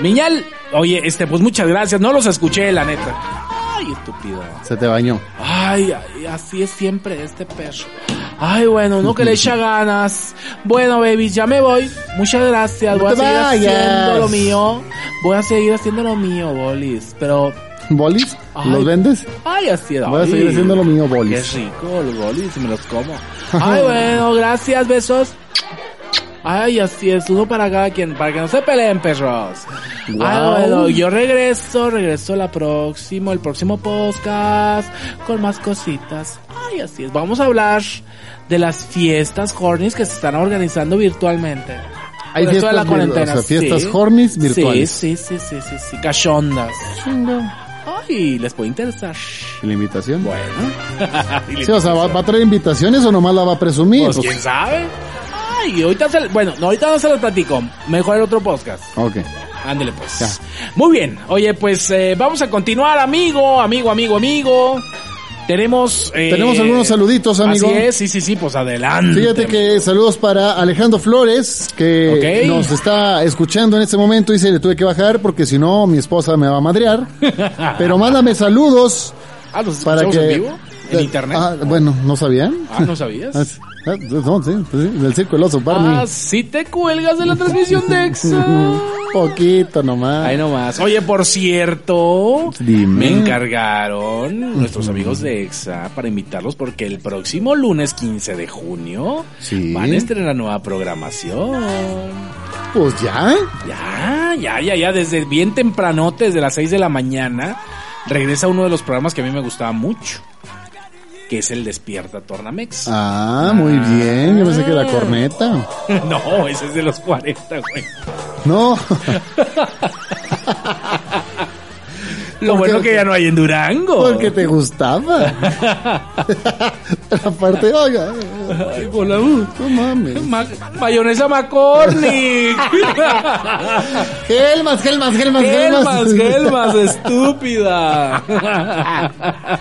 Miñal, oye, este, pues muchas gracias. No los escuché, la neta. Ay, estúpido. Se te bañó. Ay, ay, así es siempre este perro. Ay, bueno, uno que le echa ganas. Bueno, babies, ya me voy. Muchas gracias. No Voy a seguir haciendo lo mío. Voy a seguir haciendo lo mío, bolis. Pero, ¿Bolis? Ay. ¿Los vendes? ay, así es. Voy a seguir haciendo lo mío, Qué bolis. rico, los bolis, me los como. Ay, bueno, gracias, besos. Ay, así es, uno para cada quien, para que no se peleen, perros. Ay, Guau. bueno, yo regreso, regreso la próximo, el próximo podcast, con más cositas. Ay, así es, vamos a hablar de las fiestas hornies que se están organizando virtualmente. Hay esto de fiestas, la cuarentena, o sea, fiestas sí. hornies virtuales. Sí, sí, sí, sí, sí, sí, cachondas. Ay, les puede interesar. ¿Y la invitación? Bueno. Sí, o sea, ¿va, va a traer invitaciones o nomás la va a presumir? Pues Pues, quién sabe. Ay, ahorita se, bueno, no, ahorita no se los platico. Mejor el otro podcast. Ok. Ándele pues. Ya. Muy bien. Oye, pues eh, vamos a continuar, amigo, amigo, amigo, amigo. Tenemos eh, Tenemos algunos saluditos, amigo. Así es, sí, sí, sí, pues adelante. Fíjate que saludos para Alejandro Flores, que Ok. nos está escuchando en este momento. Dice, le tuve que bajar porque si no, mi esposa me va a madrear. Pero mándame saludos Ah, los para que... en vivo, en internet. Ah, bueno, ¿no sabían? Ah, ¿no sabías? Ah, no, sí, pues sí, del circo del oso, Barney. Ah, sí te cuelgas de la transmisión de Exa. Poquito nomás. Ahí nomás. Oye, por cierto, Dime. me encargaron nuestros amigos de EXA para invitarlos porque el próximo lunes 15 de junio Sí. van a estrenar nueva programación. Pues ya. Ya, ya, ya, ya, desde bien tempranote, desde las 6 de la mañana, regresa uno de los programas que a mí me gustaba mucho, que es el Despierta Tornamex. Ah, muy bien. Yo pensé que era corneta. No, ese es de los 40, güey. No. Lo bueno que ya no hay en Durango. Porque te gustaba. Aparte, oiga, Ay, por la- uh, no mames. ma- mayonesa McCormick. Gelmas, gelmas, gelmas, Gelmas, Gelmas, estúpida.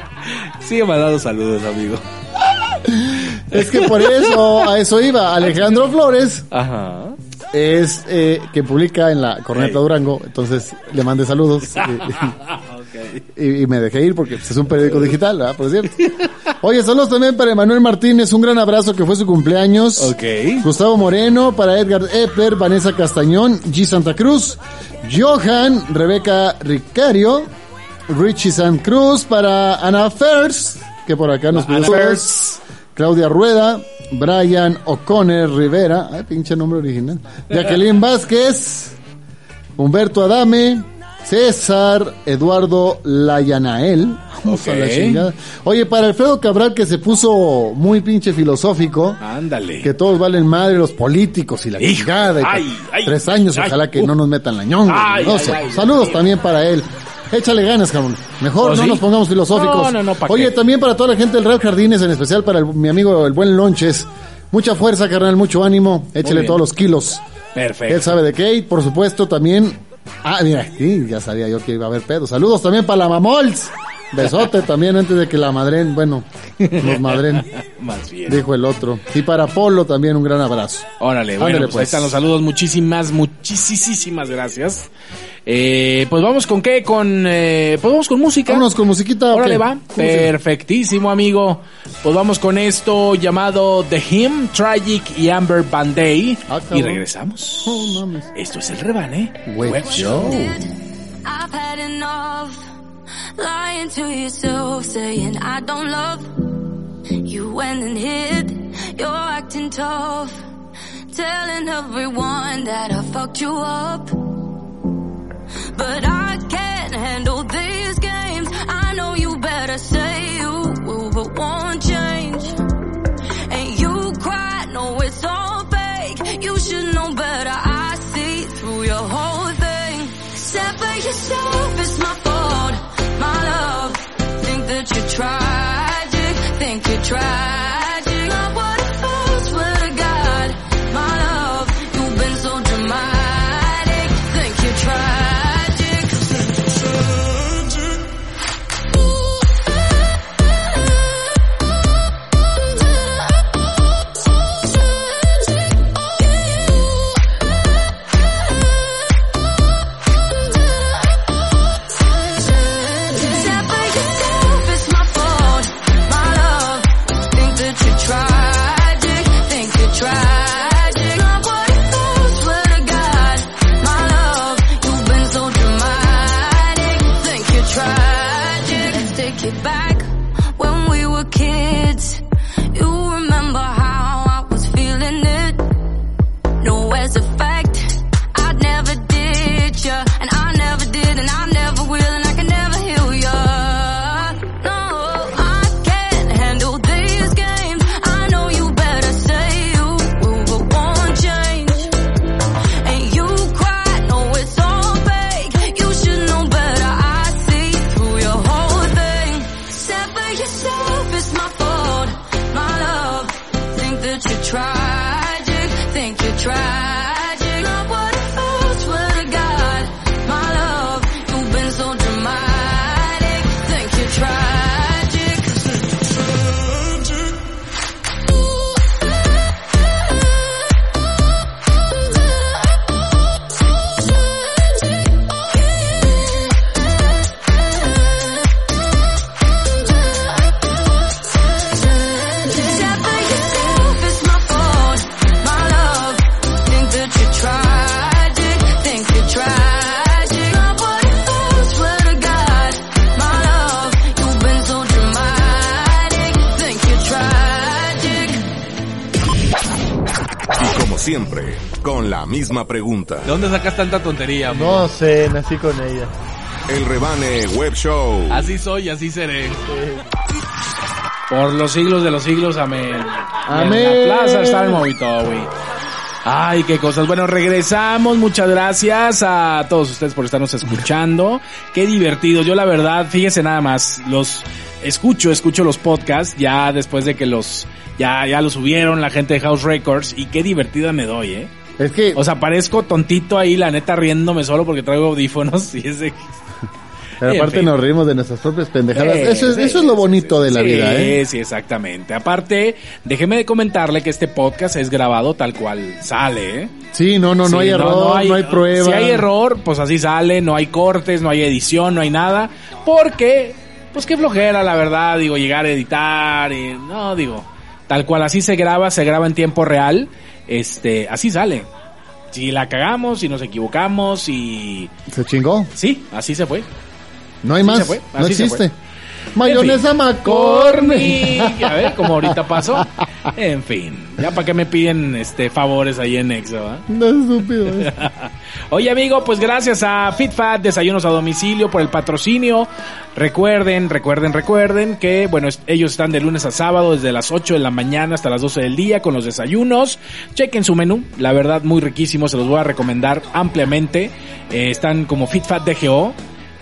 Sigue mandando saludos, amigo. Es que por eso, a eso iba. Alejandro Flores Ajá. es eh, que publica en la Corneta Durango, entonces le mandé saludos y, me dejé ir porque es un periódico digital, ¿verdad? Por cierto. Oye, saludos también para Emanuel Martínez, un gran abrazo que fue su cumpleaños. Ok. Gustavo Moreno, para Edgar Epler, Vanessa Castañón, G. Santa Cruz, Johan, Rebeca Ricario, Richie San Cruz, para Ana Fers, que por acá nos pidió. Claudia Rueda, Brian O'Connor Rivera, ay, pinche nombre original, Jacqueline Vázquez, Humberto Adame, César Eduardo Layanael, Vamos a la chingada. Oye, para Alfredo Cabral que se puso muy pinche filosófico, Ándale. que todos valen madre los políticos y la Hijo, chingada. y ay, ay, tres años, ay, ojalá que uh. no nos metan la ñonga. No sé. Saludos también para él. Échale ganas, cabrón. Mejor ¿Oh, no sí? nos pongamos filosóficos. No, no, no, ¿pa' Oye, qué? también para toda la gente del Real Jardines, en especial para el- mi amigo el buen Lonches. Mucha fuerza, carnal, mucho ánimo. Échale todos los kilos. Perfecto. Él sabe de qué. Y por supuesto también. Ah, mira, sí, ya sabía yo que iba a haber pedo. Saludos también para la Mamols. Besote también antes de que la madren, bueno, nos madren, Más bien. dijo el otro. Y para Polo también un gran abrazo. Órale, bueno, Ándale, pues, ahí pues. están los saludos. Muchísimas, muchísimas gracias. Eh, pues vamos con qué, con, eh, pues vamos con música. Vámonos con musiquita. ¿o Órale, qué? va. ¿Cómo se- Perfectísimo, amigo. Pues vamos con esto llamado The Hymn, Tragic y Amber Band Day. Ah, y regresamos. Oh, mames. Esto es el rebane. Web Show. I've had enough lying to yourself, saying I don't love. You went and hid, you're acting tough, telling everyone that I fucked you up. But I can't handle these games. I know you better say you will, but won't change. try. Misma pregunta. ¿De dónde sacas tanta tontería, amigo? No sé, nací con ella. El Rebane Web Show. Así soy, así seré. Por los siglos de los siglos, amén. Amén. En la plaza está el movito, güey. Ay, qué cosas. Bueno, regresamos. Muchas gracias a todos ustedes por estarnos escuchando. Qué divertido. Yo la verdad, fíjese nada más, los escucho, escucho los podcasts ya después de que los ya ya los subieron la gente de House Records y qué divertida me doy, ¿eh? Es que, O sea, parezco tontito ahí, la neta riéndome solo porque traigo audífonos y es de pero en aparte fin. nos reímos de nuestras propias pendejadas. Sí, eso, es, sí, eso es lo bonito sí, de la vida, ¿eh? Sí, exactamente. Aparte, déjeme de comentarle que este podcast es grabado tal cual sale, ¿eh? Sí, no, no, no hay error, no hay, prueba. Si hay error, pues así sale, no hay cortes, no hay edición, no hay nada. Porque, pues qué flojera, la verdad, digo, llegar a editar y, no, digo, tal cual así se graba, se graba en tiempo real, este, así sale. Si la cagamos, si nos equivocamos y... Se chingó. Sí, así se fue. No hay Así más. se fue, no existe. Mayonesa En fin. McCormick. A ver, como ahorita pasó. En fin, ya para qué me piden este favores ahí en Exo, ¿ah? No es estúpido. ¿eh? Oye amigo, pues gracias a FitFat Desayunos a Domicilio por el patrocinio. Recuerden, recuerden, recuerden que, bueno, ellos están de lunes a sábado desde las 8 de la mañana hasta las 12 del día con los desayunos. Chequen su menú, la verdad muy riquísimo, se los voy a recomendar ampliamente. Eh, están como FitFat DGO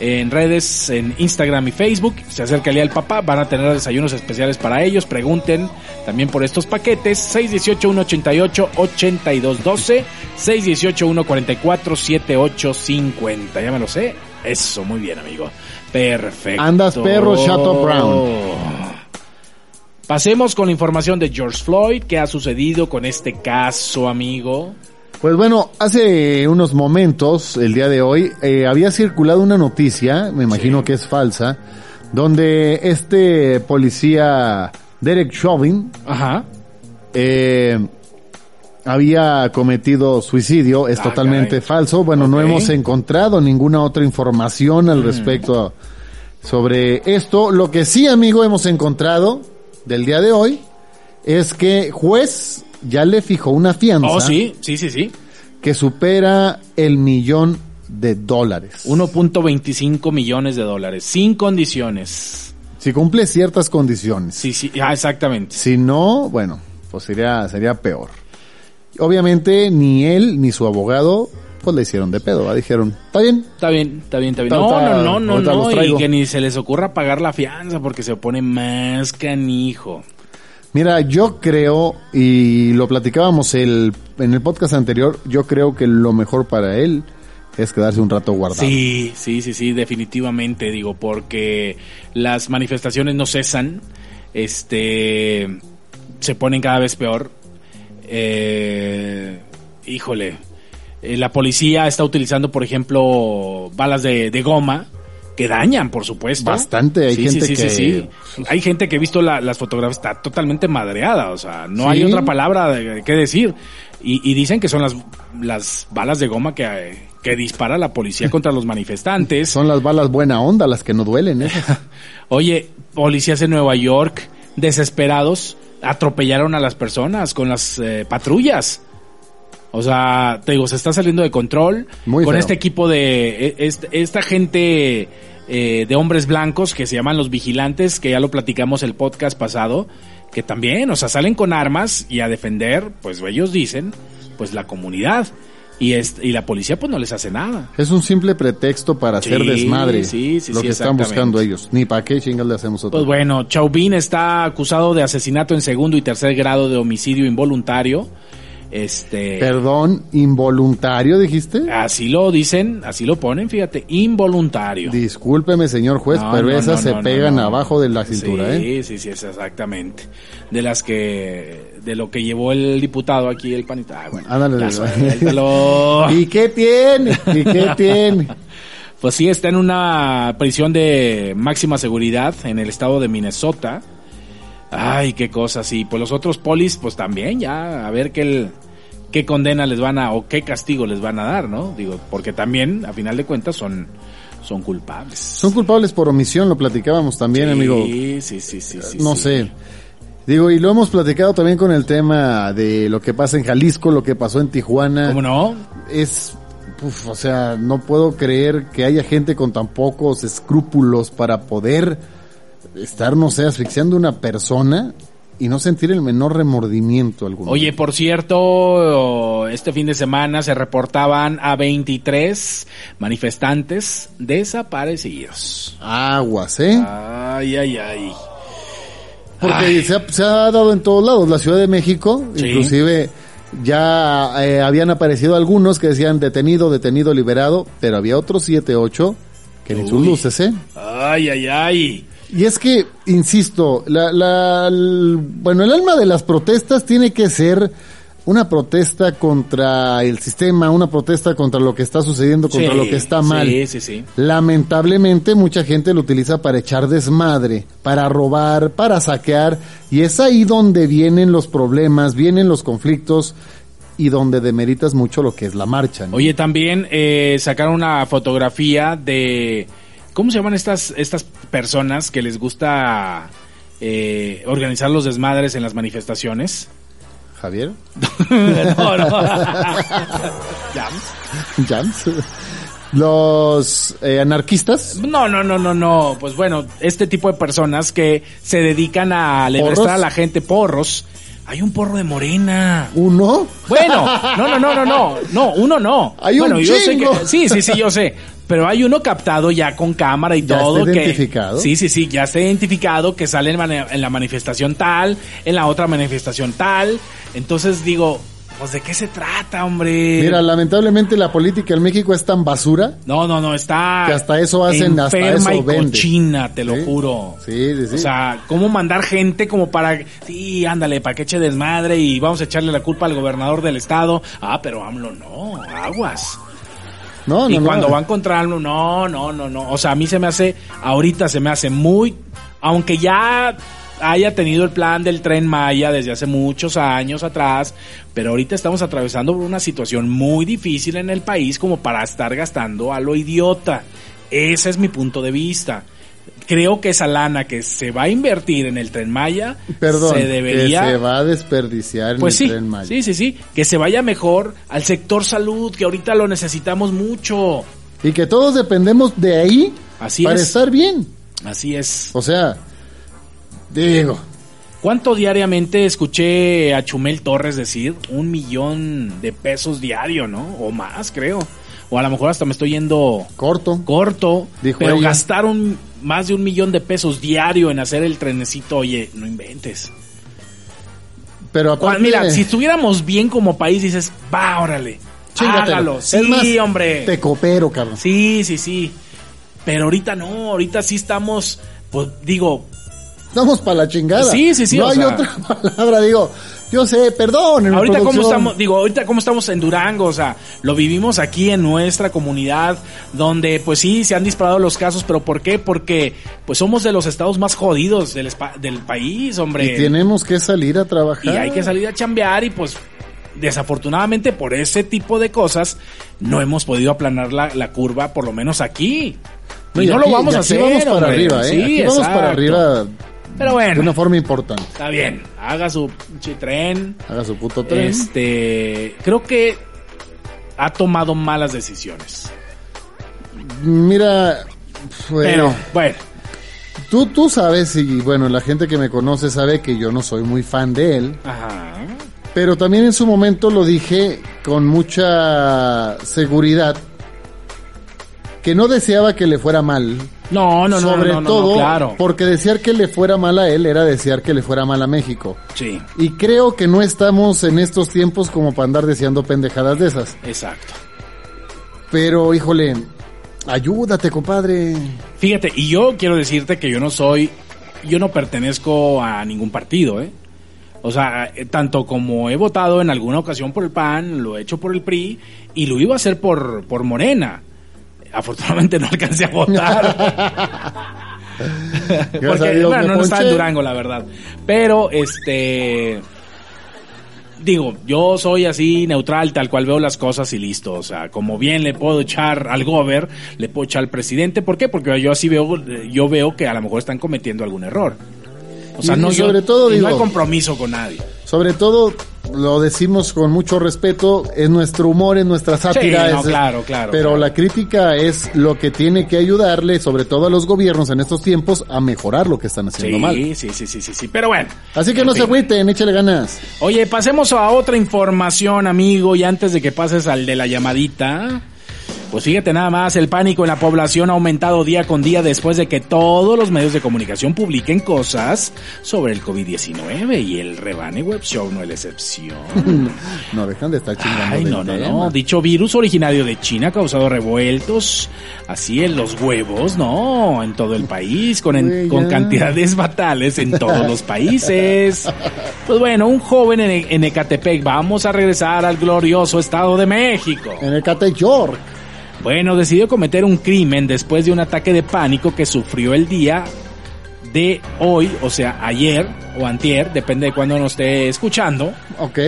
en redes, en Instagram y Facebook. Se acerca el día del papá, van a tener desayunos especiales para ellos. Pregunten también por estos paquetes. 618-188-8212, 618-144-7850. Ya me lo sé. Eso, muy bien, amigo. Perfecto. Andas perro, Chato Brown. Pasemos con la información de George Floyd. ¿Qué ha sucedido con este caso, amigo? Pues bueno, hace unos momentos, el día de hoy, eh, había circulado una noticia, me imagino Sí. que es falsa, donde este policía Derek Chauvin Ajá. eh, había cometido suicidio, es Ah, totalmente caray. falso. Bueno, no. Mm. hemos encontrado ninguna otra información al respecto sobre esto. Lo que sí, amigo, hemos encontrado del día de hoy es que juez ya le fijó una fianza Oh, sí, sí, sí, sí. que supera el millón de dólares. 1.25 millones de dólares, sin condiciones. Si cumple ciertas condiciones. Sí, sí, ah, exactamente. Si no, bueno, pues sería, sería peor. Obviamente ni él ni su abogado pues le hicieron de pedo, ¿va? dijeron, está bien, Está bien, está bien, está bien. No, no, no, no, no, y que ni se les ocurra pagar la fianza porque se pone más canijo. Mira, yo creo, y lo platicábamos el, en el podcast anterior, yo creo que lo mejor para él es quedarse un rato guardado. Sí, sí, sí, sí, definitivamente, digo, porque las manifestaciones no cesan, este, se ponen cada vez peor. Eh, híjole, eh, la policía está utilizando, por ejemplo, balas de, de goma que dañan, por supuesto. Bastante, hay Sí, gente sí, sí, que- sí, sí. Hay gente que he visto la- las fotografías, está totalmente madreada, o sea, no hay otra palabra de, que decir. Y, y dicen que son las, las balas de goma que, que dispara la policía contra los manifestantes. Son las balas buena onda, las que no duelen, esas. Oye, policías en Nueva York, desesperados, atropellaron a las personas con las eh, patrullas. O sea, te digo, se está saliendo de control Muy con feo. este equipo de e- est- esta gente eh, de hombres blancos que se llaman los vigilantes, que ya lo platicamos el podcast pasado, que también, o sea, salen con armas y a defender, pues ellos dicen, pues la comunidad. Y, es, y la policía pues no les hace nada. Es un simple pretexto para hacer desmadre. sí, sí, lo que están buscando ellos. Ni para qué chingas le hacemos otro. Pues bueno, Chauvin está acusado de asesinato en segundo y tercer grado de homicidio involuntario. Este, Perdón, involuntario, dijiste. así lo dicen, así lo ponen, fíjate, involuntario. Discúlpeme, señor juez, No, pero no, esas no, se pegan abajo de la cintura, sí, ¿eh? Sí, sí, es exactamente. De las que, de lo que llevó el diputado aquí, el panita. Ah, bueno, Ándale. suéltalo. ¿Y qué tiene? ¿Y qué tiene? Pues sí, está en una prisión de máxima seguridad en el estado de Minnesota. Ay, qué cosa, sí. Pues los otros polis, pues también, ya, a ver qué, el- qué condena les van a, o qué castigo les van a dar, ¿no? Digo, porque también, a final de cuentas, son, son culpables. Son culpables por omisión, lo platicábamos también, sí, amigo. Sí, sí, sí, sí. no sí. sé. Digo, y lo hemos platicado también con el tema de lo que pasa en Jalisco, lo que pasó en Tijuana. ¿Cómo no? Es, uf, o sea, no puedo creer que haya gente con tan pocos escrúpulos para poder estar, no sé, asfixiando a una persona y no sentir el menor remordimiento alguno. Oye, por cierto, este fin de semana se reportaban a 23 manifestantes desaparecidos. Aguas, ¿eh? Ay, ay, ay. Porque se ha, se ha dado en todos lados. La Ciudad de México, Sí. inclusive ya eh, habían aparecido algunos que decían detenido, detenido, liberado, pero había otros siete, ocho que ni sus luces, ¿eh? Ay, ay, ay. Y es que, insisto, la, la, el- bueno, el alma de las protestas tiene que ser una protesta contra el sistema, una protesta contra lo que está sucediendo, contra Sí, lo que está mal. Sí, sí, sí. Lamentablemente mucha gente lo utiliza para echar desmadre, para robar, para saquear, y es ahí donde vienen los problemas, vienen los conflictos y donde demeritas mucho lo que es la marcha. ¿no? Oye, también eh, sacaron una fotografía de... ¿Cómo se llaman estas, estas personas que les gusta eh, organizar los desmadres en las manifestaciones? Javier, no, no. Jams. Jams, los eh, anarquistas, No, no, no, no, no. Pues bueno, este tipo de personas que se dedican a ¿Porros? a la gente porros. Hay un porro de morena. uno, Bueno, no, no, no, no, no, no, uno no. Hay un bueno, yo sé que, sí, sí, sí, yo sé. Pero hay uno captado ya con cámara y ¿Ya todo. está que- identificado? Sí, sí, sí, ya está identificado que sale en la manifestación tal, en la otra manifestación tal. Entonces digo, pues de qué se trata, hombre. mira, lamentablemente la política en México es tan basura No, no, no, está. Que hasta eso hacen, hasta eso y vende. cochina, te lo Sí. juro. Sí, sí, sí. O sea, ¿cómo mandar gente como para, sí, ándale, para que eche desmadre y vamos a echarle la culpa al gobernador del estado? Ah, pero AMLO no, aguas. no, y no, no. cuando van contra AMLO, no, no, no, no. O sea, a mí se me hace, ahorita se me hace muy, aunque ya haya tenido el plan del tren Maya desde hace muchos años atrás, pero ahorita estamos atravesando por una situación muy difícil en el país como para estar gastando a lo idiota. Ese es mi punto de vista. Creo que esa lana que se va a invertir en el tren Maya Perdón, se debería que se va a desperdiciar en pues el sí, Tren Maya. sí, sí, sí, que se vaya mejor al sector salud, que ahorita lo necesitamos mucho. Y que todos dependemos de ahí Así para es. estar bien. Así es. O sea, digo, ¿Cuánto diariamente escuché a Chumel Torres decir? Un millón de pesos diario, ¿no? O más, creo. O a lo mejor hasta me estoy yendo corto. corto. Dijo pero ella. gastaron más de un millón de pesos diario en hacer el trenecito. Oye, no inventes. Pero aparte, Mira, si estuviéramos bien como país, dices, va, órale. chingatelo. Hágalo. Es Sí, más, hombre. Te coopero, cabrón. Sí, sí, sí. Pero ahorita no, ahorita sí estamos, pues digo, Estamos para la chingada. Sí, sí, sí, No hay sea- otra palabra, digo. Yo sé, perdón. en ahorita cómo estamos, digo, ahorita cómo estamos en Durango, o sea, lo vivimos aquí en nuestra comunidad, donde pues sí, se han disparado los casos, pero ¿por qué? Porque pues somos de los estados más jodidos del, del país, hombre. Y tenemos que salir a trabajar. Y hay que salir a chambear y pues desafortunadamente por ese tipo de cosas no hemos podido aplanar la, la curva, por lo menos aquí. No, y, y no aquí- lo vamos y a hacer. vamos para hombre. arriba, ¿eh? Sí, aquí vamos para arriba Pero de bueno, una forma importante. está bien. Haga su pinche tren. Haga su puto tren. Este, creo que ha tomado malas decisiones. Mira, pues, Pero, bueno, tú, tú sabes, y bueno, la gente que me conoce sabe que yo no soy muy fan de él. ajá. Pero también en su momento lo dije con mucha seguridad que no deseaba que le fuera mal. No, no, no, sobre no, no, no, todo claro. porque desear que le fuera mal a él era desear que le fuera mal a México. Sí, Y creo que no estamos en estos tiempos como para andar deseando pendejadas de esas. exacto. Pero, híjole, ayúdate, compadre. Fíjate, y yo quiero decirte que yo no soy, yo no pertenezco a ningún partido, ¿eh? O sea, eh, tanto como he votado en alguna ocasión por el PAN, lo he hecho por el PRI y lo iba a hacer por, por Morena. Afortunadamente no alcancé a votar. Porque, Dios bueno, no estaba en. Durango, la verdad. Pero, este... Digo, yo soy así neutral, tal cual veo las cosas y listo. O sea, como bien le puedo echar al gober, le puedo echar al presidente. ¿Por qué? Porque yo así veo, yo veo que a lo mejor están cometiendo algún error. O sea, Y- no yo- sobre todo, y digo- no hay compromiso con nadie. Sobre todo, lo decimos con mucho respeto, es nuestro humor, es nuestra sátira. Sí, no, es- claro, claro, Pero claro. la crítica es lo que tiene que ayudarle, sobre todo a los gobiernos en estos tiempos, a mejorar lo que están haciendo mal. Sí, sí, sí, sí, sí. Pero bueno. Así que no se agüiten, échale ganas. Oye, pasemos a otra información, amigo, y antes de que pases al de la llamadita, pues fíjate nada más, el pánico en la población ha aumentado día con día después de que todos los medios de comunicación publiquen cosas sobre el COVID-19 y el Rebane Web Show no es la excepción. No dejan de estar chingando. Ay, no, no, tema. no. Dicho virus originario de China ha causado revueltos, así en los huevos, no, en todo el país, con, en- con cantidades fatales en todos los países. Pues bueno, un joven en, en Ecatepec, vamos a regresar al glorioso Estado de México. En el Cate York. Bueno, decidió cometer un crimen después de un ataque de pánico que sufrió el día de hoy, o sea, ayer o antier, depende de cuándo nos esté escuchando. Ok.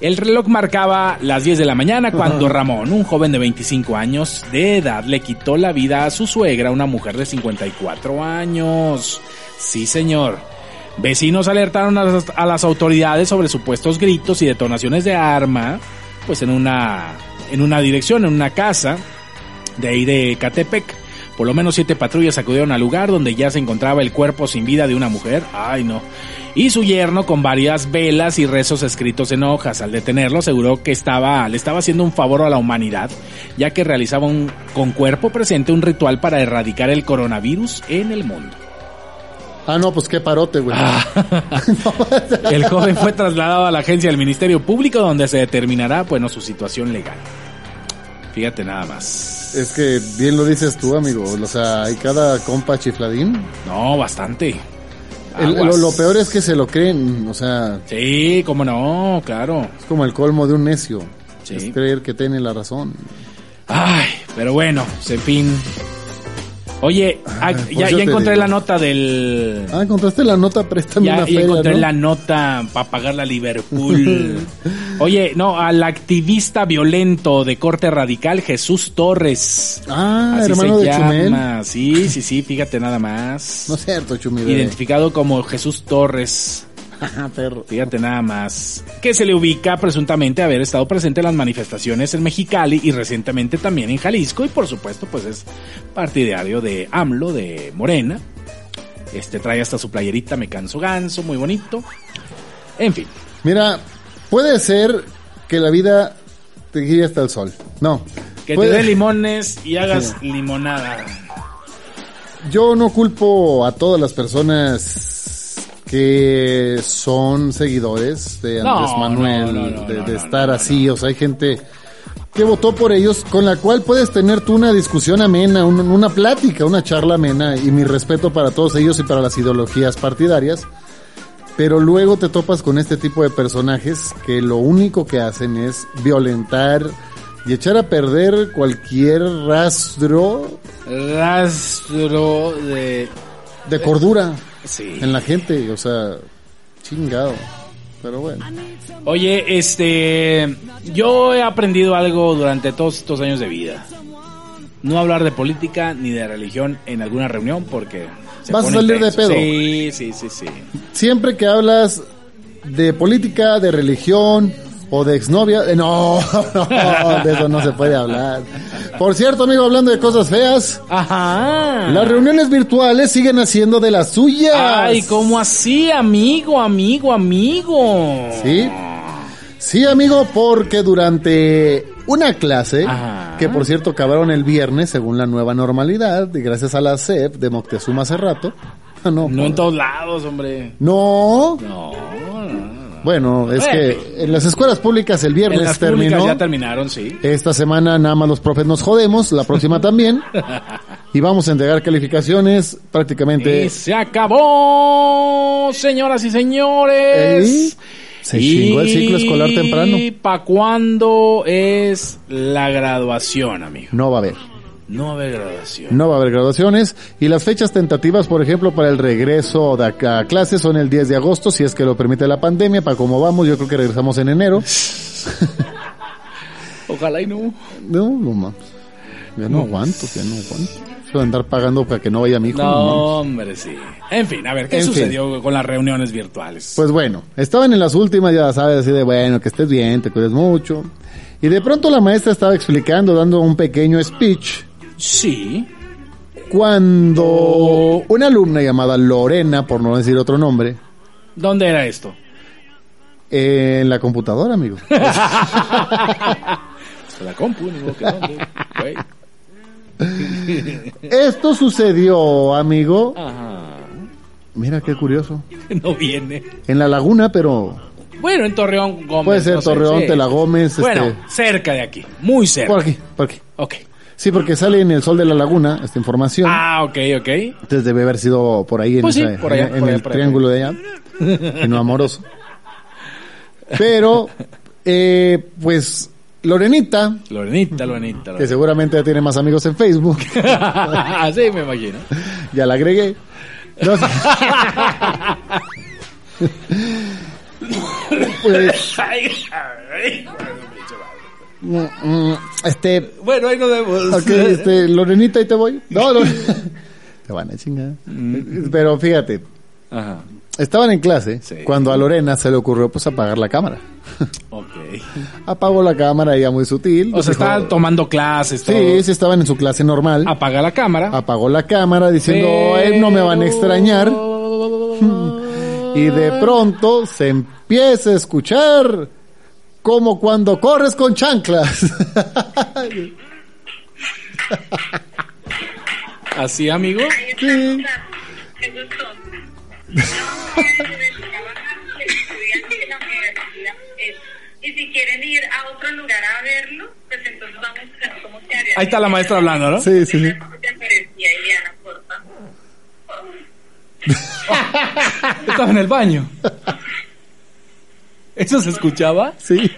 El reloj marcaba las 10 de la mañana cuando Ramón, un joven de 25 años de edad, le quitó la vida a su suegra, una mujer de 54 años. Sí, señor. Vecinos alertaron a las, a las autoridades sobre supuestos gritos y detonaciones de arma, pues en una, en una dirección, en una casa de ahí de Catepec. Por lo menos siete patrullas acudieron al lugar donde ya se encontraba el cuerpo sin vida de una mujer. Ay, no. Y su yerno con varias velas y rezos escritos en hojas. Al detenerlo aseguró que estaba, le estaba haciendo un favor a la humanidad, ya que realizaba un, con cuerpo presente un ritual para erradicar el coronavirus en el mundo. Ah, no, pues qué parote, güey. Ah. El joven fue trasladado a la agencia del Ministerio Público donde se determinará, bueno, su situación legal. Fíjate nada más. Es que bien lo dices tú, amigo. O sea, hay cada compa chifladín. No, bastante. El- lo, peor es que se lo creen. O sea, Sí, cómo no, claro. es como el colmo de un necio. Sí. Es creer que tiene la razón. Ay, pero bueno, en fin. Oye, ah, ya, eso ya te encontré la nota del... Ah, encontraste la nota, préstame Ya, una ya feria, encontré ¿no? la nota para pagarla a Liverpool. Oye, no, al activista violento de corte radical Jesús Torres. Ah, Así hermano se de Chumel. llama. Sí, sí, sí, fíjate nada más. No es cierto, Chumi. bebé. Identificado como Jesús Torres. Perro. Fíjate nada más. Que se le ubica presuntamente haber estado presente en las manifestaciones en Mexicali y recientemente también en Jalisco. Y por supuesto, pues es partidario de AMLO, de Morena. Este trae hasta su playerita Me Canso Ganso, muy bonito. En fin. Mira, puede ser que la vida te guíe hasta el sol. No. Que Puede- te dé limones y hagas limonada. Yo no culpo a todas las personas que son seguidores de No, Andrés Manuel, no, no, no, de, estar así. O sea, hay gente que votó por ellos, con la cual puedes tener tú una discusión amena, un- una plática, una charla amena, y mi respeto para todos ellos y para las ideologías partidarias. Pero luego te topas con este tipo de personajes que lo único que hacen es violentar y echar a perder cualquier rastro Rastro de... de cordura Sí. en la gente, o sea, chingado. Pero bueno. Oye, este, yo he aprendido algo durante todos estos años de vida. No hablar de política ni de religión en alguna reunión porque se Vas a salir de pedo. Sí, sí, sí, sí. Siempre que hablas de política, de religión o de exnovia, eh, no, no, de eso no se puede hablar. Por cierto, amigo, hablando de cosas feas, Ajá. las reuniones virtuales siguen haciendo de las suyas. Ay, ¿cómo así, amigo, amigo, amigo? Sí. Sí, amigo, porque durante una clase, Ajá. que por cierto acabaron el viernes según la nueva normalidad, y gracias a la CEP de Moctezuma hace rato. No, No en todos lados, hombre. no, no. Bueno, es Bueno. que en las escuelas públicas el En viernes las terminó. ya terminaron, sí. Esta semana nada más los profes nos jodemos, la próxima también. y vamos a entregar calificaciones prácticamente. Y se acabó, señoras y señores. Ey, se chingó el ciclo escolar temprano. ¿Y para cuándo es la graduación, amigo? No va a haber. No va a haber graduación. No va a haber graduaciones y las fechas tentativas, por ejemplo, para el regreso de acá a clases son el 10 de agosto, si es que lo permite la pandemia, para cómo vamos, yo creo que regresamos en enero. Ojalá y no. No, no mames. Ya no aguanto, ya no aguanto. Eso de andar pagando para que no vaya mi hijo. No, hombre, sí. En fin, a ver, ¿qué En fin. sucedió con las reuniones virtuales? Pues bueno, estaban en las últimas, ya sabes, así de bueno, que estés bien, te cuides mucho. Y de pronto la maestra estaba explicando, dando un pequeño speech, sí. cuando una alumna llamada Lorena, por no decir otro nombre, ¿Dónde era esto? eh, en la computadora, amigo. La compu, ni modo que dónde, güey. Esto sucedió, amigo. Ajá. Mira qué curioso. No viene. En la laguna, pero Bueno, en Torreón Gómez. puede ser no sé, Torreón, sí. Tela Gómez, Bueno, este, cerca de aquí. Muy cerca. por aquí, por aquí. Ok. Sí, porque sale en el sol de la laguna esta información. Ah, ok, ok. Entonces debe haber sido por ahí en, Pues sí, esa- por allá, en- en por allá, el por allá. triángulo de allá. en lo amoroso. Pero, eh, pues, Lorenita, Lorenita, Lorenita. que Lorenita. seguramente ya tiene más amigos en Facebook, sí, me imagino. ya la agregué. No pues, este, bueno, ahí nos vemos. ok, este, Lorenita, ahí te voy. No, no. te van a chingar. Pero fíjate, Ajá. estaban en clase Sí. cuando a Lorena se le ocurrió pues apagar la cámara. Ok. Apagó la cámara, ella muy sutil. O sea, dijo- estaban tomando clases, todo. Sí, sí, estaban en su clase normal. Apaga la cámara. Apagó la cámara diciendo, "Eh, no me van a extrañar. Y de pronto se empieza a escuchar como cuando corres con chanclas. ¿Así, amigo? Sí. Y si quieren ir a otro lugar a verlo, pues entonces vamos a ver cómo se haría. Ahí está la maestra hablando, ¿no? Sí, sí, sí. Estaba en el baño. ¿Eso se escuchaba? Sí.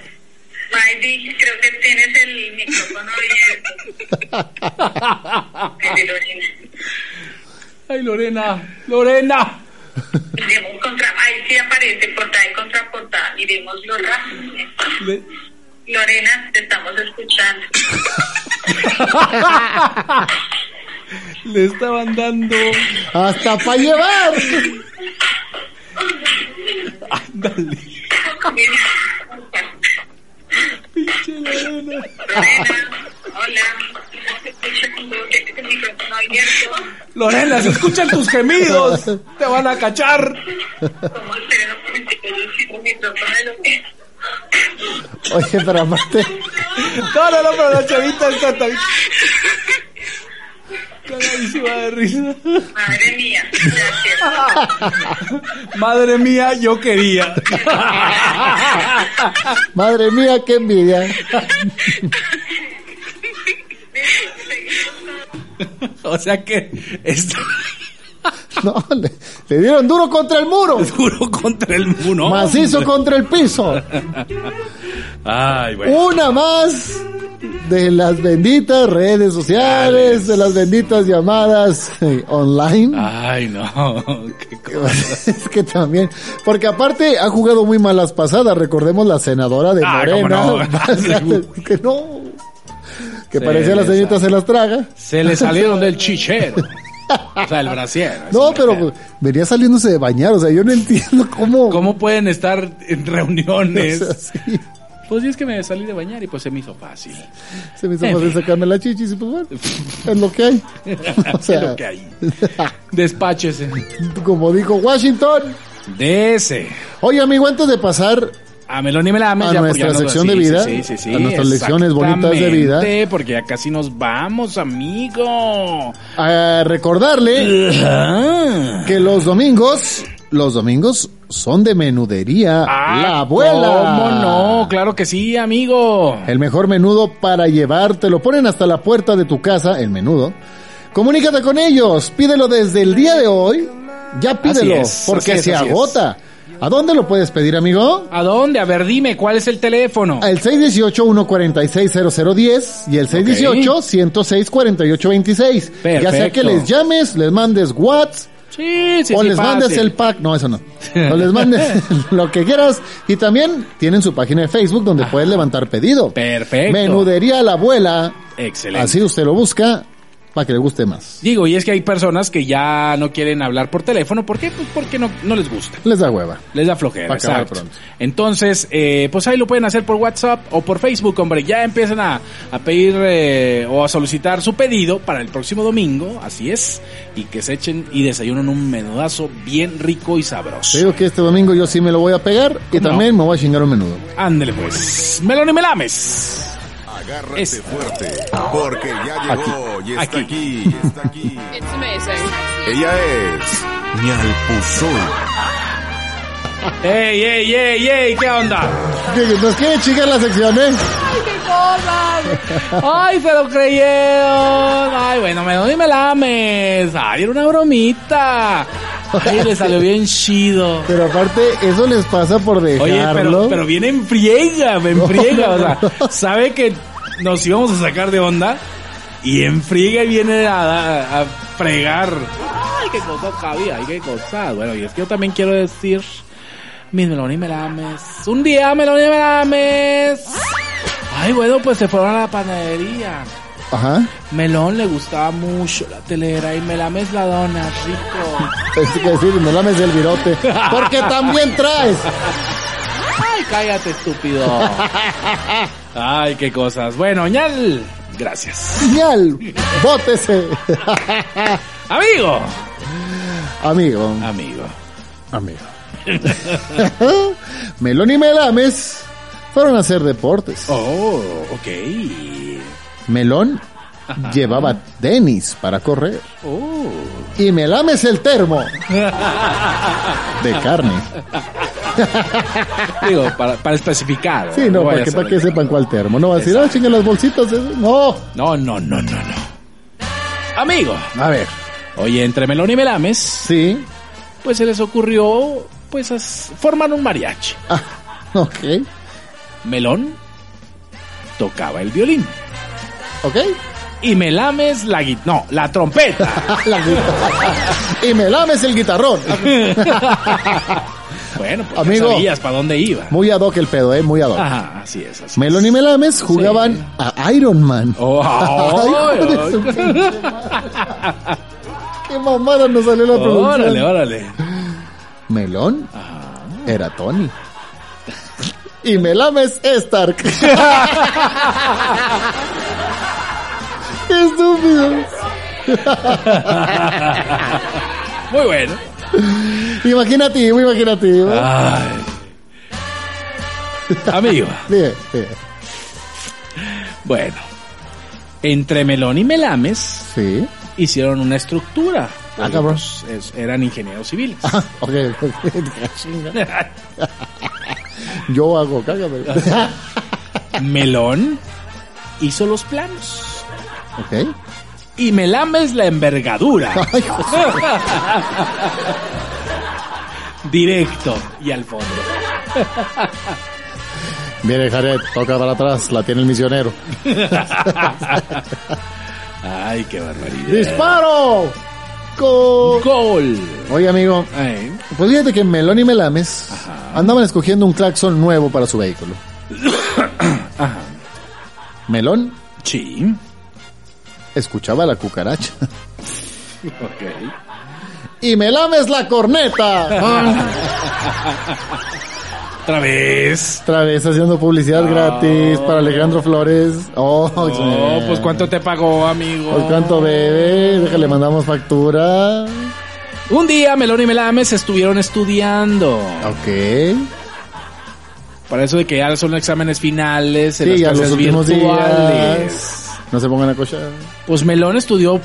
Maydi, creo que tienes el micrófono abierto. El de Lorena. Ay, Lorena. Lorena. Miremos contra, ahí sí aparece portada y contraportada. Miremoslo rápido. Le- Lorena, te estamos escuchando. Le estaban dando. Hasta para llevar. Ándale. Pinche Lorena. Lorena, hola. Lorena, se escuchan tus gemidos. Te van a cachar. Oye, pero aparte, No, no, no, pero la chavita está tan. Cagadísima de risa. Madre mía, gracias. Madre mía, yo quería. madre mía, qué envidia. O sea que es No, le, le dieron duro contra el muro. duro contra el muro. Macizo contra el piso. Ay, bueno. Una más de las benditas redes sociales, de las benditas llamadas eh, online. Ay, no. Qué cosa. es que también, porque aparte ha jugado muy malas pasadas, recordemos la senadora de Ah, Morena, no. que no, que Se parecía la señorita se las traga. Se le salieron del chichero. O sea, el brasier. No, pero pues, venía saliéndose de bañar, o sea, yo no entiendo cómo. ¿Cómo pueden estar en O reuniones? sea, sí, Pues sí, es que me salí de bañar y pues se me hizo fácil. se me hizo fácil sacarme la chichis y pues bueno, es lo que hay. O sea, Es lo que hay. Despáchese. como dijo Washington. De ese. Oye, amigo, antes de pasar A Melón y Melame, A ya, nuestra sección de vida, sí, sí, sí, a nuestras lecciones bonitas de vida. Porque ya casi nos vamos, amigo. a recordarle que los domingos, los domingos son de menudería Ah, La Abuela. ¿Cómo no? Claro que sí, amigo. El mejor menudo para llevar, te lo ponen hasta la puerta de tu casa, el menudo. Comunícate con ellos, pídelo desde el día de hoy. Ya pídelo, es, porque se así es. ¿A dónde lo puedes pedir, amigo? ¿A dónde? A ver, dime, ¿cuál es el teléfono? Al 618-146-0010 y el 618-106-4826. Ya sea que les llames, les mandes WhatsApp Sí, sí, o sí, les fácil. mandes el pack, no, eso no. O les mandes lo que quieras. Y también tienen su página de Facebook donde puedes levantar pedido. Perfecto. Menudería La Abuela. Excelente. Así usted lo busca para que le guste más. Digo, y es que hay personas que ya no quieren hablar por teléfono. ¿Por qué? Pues porque no, no les gusta. Les da hueva. Les da flojera. Pa' acabar exacto. pronto. Entonces, eh, pues ahí lo pueden hacer por WhatsApp o por Facebook, hombre. Ya empiezan a, a pedir eh, o a solicitar su pedido para el próximo domingo, así es. Y que se echen y desayunen un menudazo bien rico y Te sabroso. digo que este domingo yo sí me lo voy a pegar y también me voy a chingar un menudo. Ándele pues. Melón y melames. Agárrate Esta. fuerte, porque ya llegó y está Aquí. aquí, está aquí. It's amazing. Ella es Ñalpuzol. ¡Ey, ey, ey, ey! ¿Qué onda? ¿Qué- qué- ¿Nos quiere chingar la sección, eh? ¡Qué cosas! ¡Ay, se lo creyeron! ¡Ay, bueno, melón y melames! ¡Ay, era una bromita! ¡Ay, le salió bien chido! Pero aparte, eso les pasa por dejarlo. Oye, pero, pero viene en friega, me No, enfriega, no, o sea, sabe que nos íbamos a sacar de onda y en friega viene a, a, a fregar. Ay, qué cosas, Javi, ay, qué cosas. Bueno, y es que yo también quiero decir, mis melón y melames. Un día, melón y melames. Ay, bueno, pues se fueron a la panadería. Ajá. Melón le gustaba mucho la telera y melames la dona, rico. Que decir, me lames el virote. Porque también traes. Cállate, estúpido. Ay, qué cosas. Bueno, ñal, gracias. Señal. Bótese. Amigo. Amigo. Amigo. Amigo. Melón y Melames fueron a hacer deportes. Oh, ok. Melón llevaba tenis para correr. Oh. Y Melames el termo de carne. Digo, para, para especificar. Sí, no, para que, para que sepan cuál termo. No va a decir, ah, chinga las bolsitas. eso". No. No, no, no, no, no. Amigo. A ver. Oye, entre Melón y Melames, Sí. pues se les ocurrió, pues, formar un mariachi. Ah, ok. Melón tocaba el violín. Ok. Y Melames la guitarra. No, la trompeta. La y Melames el guitarrón. bueno, pues Amigo. ya sabías para dónde iba. Muy ad hoc el pedo, eh. Muy ad hoc. Ajá, así es, así Melón y Melames jugaban a Iron Man. Oh, Ay, su madre. Qué mamada nos salió la producción. Órale, órale. Melón era Tony. Y Melames Stark. Qué estúpido. Muy bueno. Imaginativo, imaginativo. Ay. Amigo, Bien, bien. bueno. Entre Melón y Melames Sí. hicieron una estructura. Ah, cabrón. Pues, es- eran ingenieros civiles. Ah, ok. Yo hago, cágame. Melón hizo los planos. Ok. Y Melames la envergadura. Directo y al fondo. Viene Jared, toca para atrás, la tiene el misionero. Ay, qué barbaridad. ¡Disparo! Gol. Gol. Oye, amigo, Ay. pues fíjate que Melón y Melames andaban escogiendo un claxon nuevo para su vehículo. Melón Sí. Escuchaba la cucaracha. Ok. ¡Y Melames la corneta! Otra vez. Otra vez haciendo publicidad gratis para Alejandro Flores. Oh, Oh, pues cuánto te pagó, amigo. Pues cuánto bebe, déjale, mandamos factura. Un día Melón y Melames estuvieron estudiando. Ok. Para eso de que ya son exámenes finales en Sí, las ya los últimos virtuales. días. No se pongan a cochar. Pues Melón estudió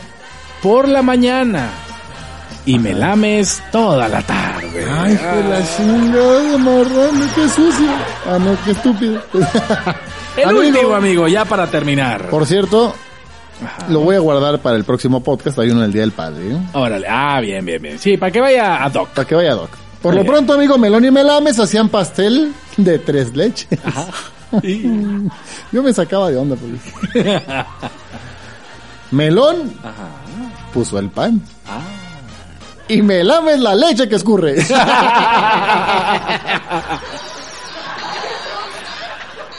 por la mañana y Melames toda la tarde. Ay, hijo de la chingada, marrano, qué sucio. Ah, no, qué estúpido. El Amigo. último, amigo, ya para terminar. Por cierto, lo voy a guardar para el próximo podcast. Hay uno el Día del Padre. ¿eh? Órale, ah, bien, bien, bien. Sí, para que vaya a Doc. Para que vaya Doc. Por lo pronto, amigo, Melón y Melames hacían pastel de tres leches. Yo me sacaba de onda, pues. Melón puso el pan. Ah. Y Melames la leche que escurre.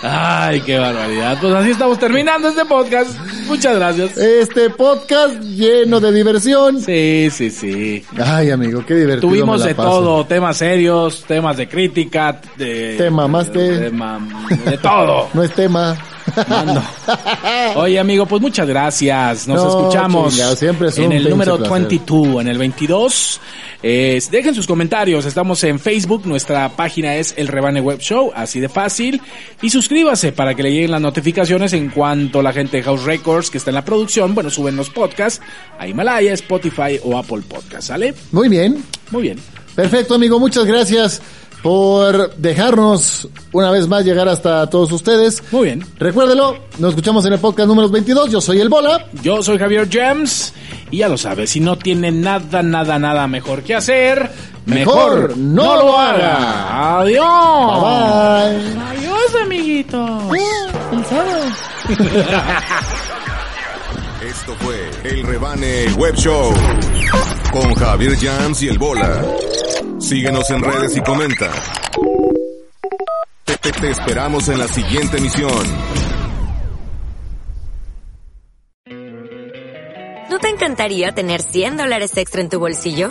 Ay, qué barbaridad. Pues así estamos terminando este podcast. Muchas gracias. Este podcast lleno de diversión. Sí, sí, sí. Ay, amigo, qué divertido. Tuvimos de paso. todo, temas serios, temas de crítica, de... Tema más que- tema- de todo. No es tema. Mando. Oye, amigo, pues muchas gracias. Nos No, escuchamos chingado, siempre es en el número placer. 22, en el 22. Eh, dejen sus comentarios. Estamos en Facebook. Nuestra página es El Rebane Web Show, así de fácil. Y suscríbase para que le lleguen las notificaciones en cuanto la gente de House Records, que está en la producción, bueno, suben los podcasts a Himalaya, Spotify o Apple Podcasts. ¿Sale? Muy bien. Muy bien. Perfecto, amigo. Muchas gracias por dejarnos una vez más llegar hasta todos ustedes. Muy bien. Recuérdelo, nos escuchamos en el podcast número 22. Yo soy el Bola. Yo soy Javier James y ya lo sabes, si no tiene nada, nada, nada mejor que hacer, Mejor mejor, no no, lo haga. haga. Adiós. Bye. Adiós, amiguito. Esto fue El Rebane Web Show con Javier Jams y el Bola. Síguenos en redes y comenta. Te, te- esperamos en la siguiente emisión. ¿No te encantaría tener 100 dólares extra en tu bolsillo?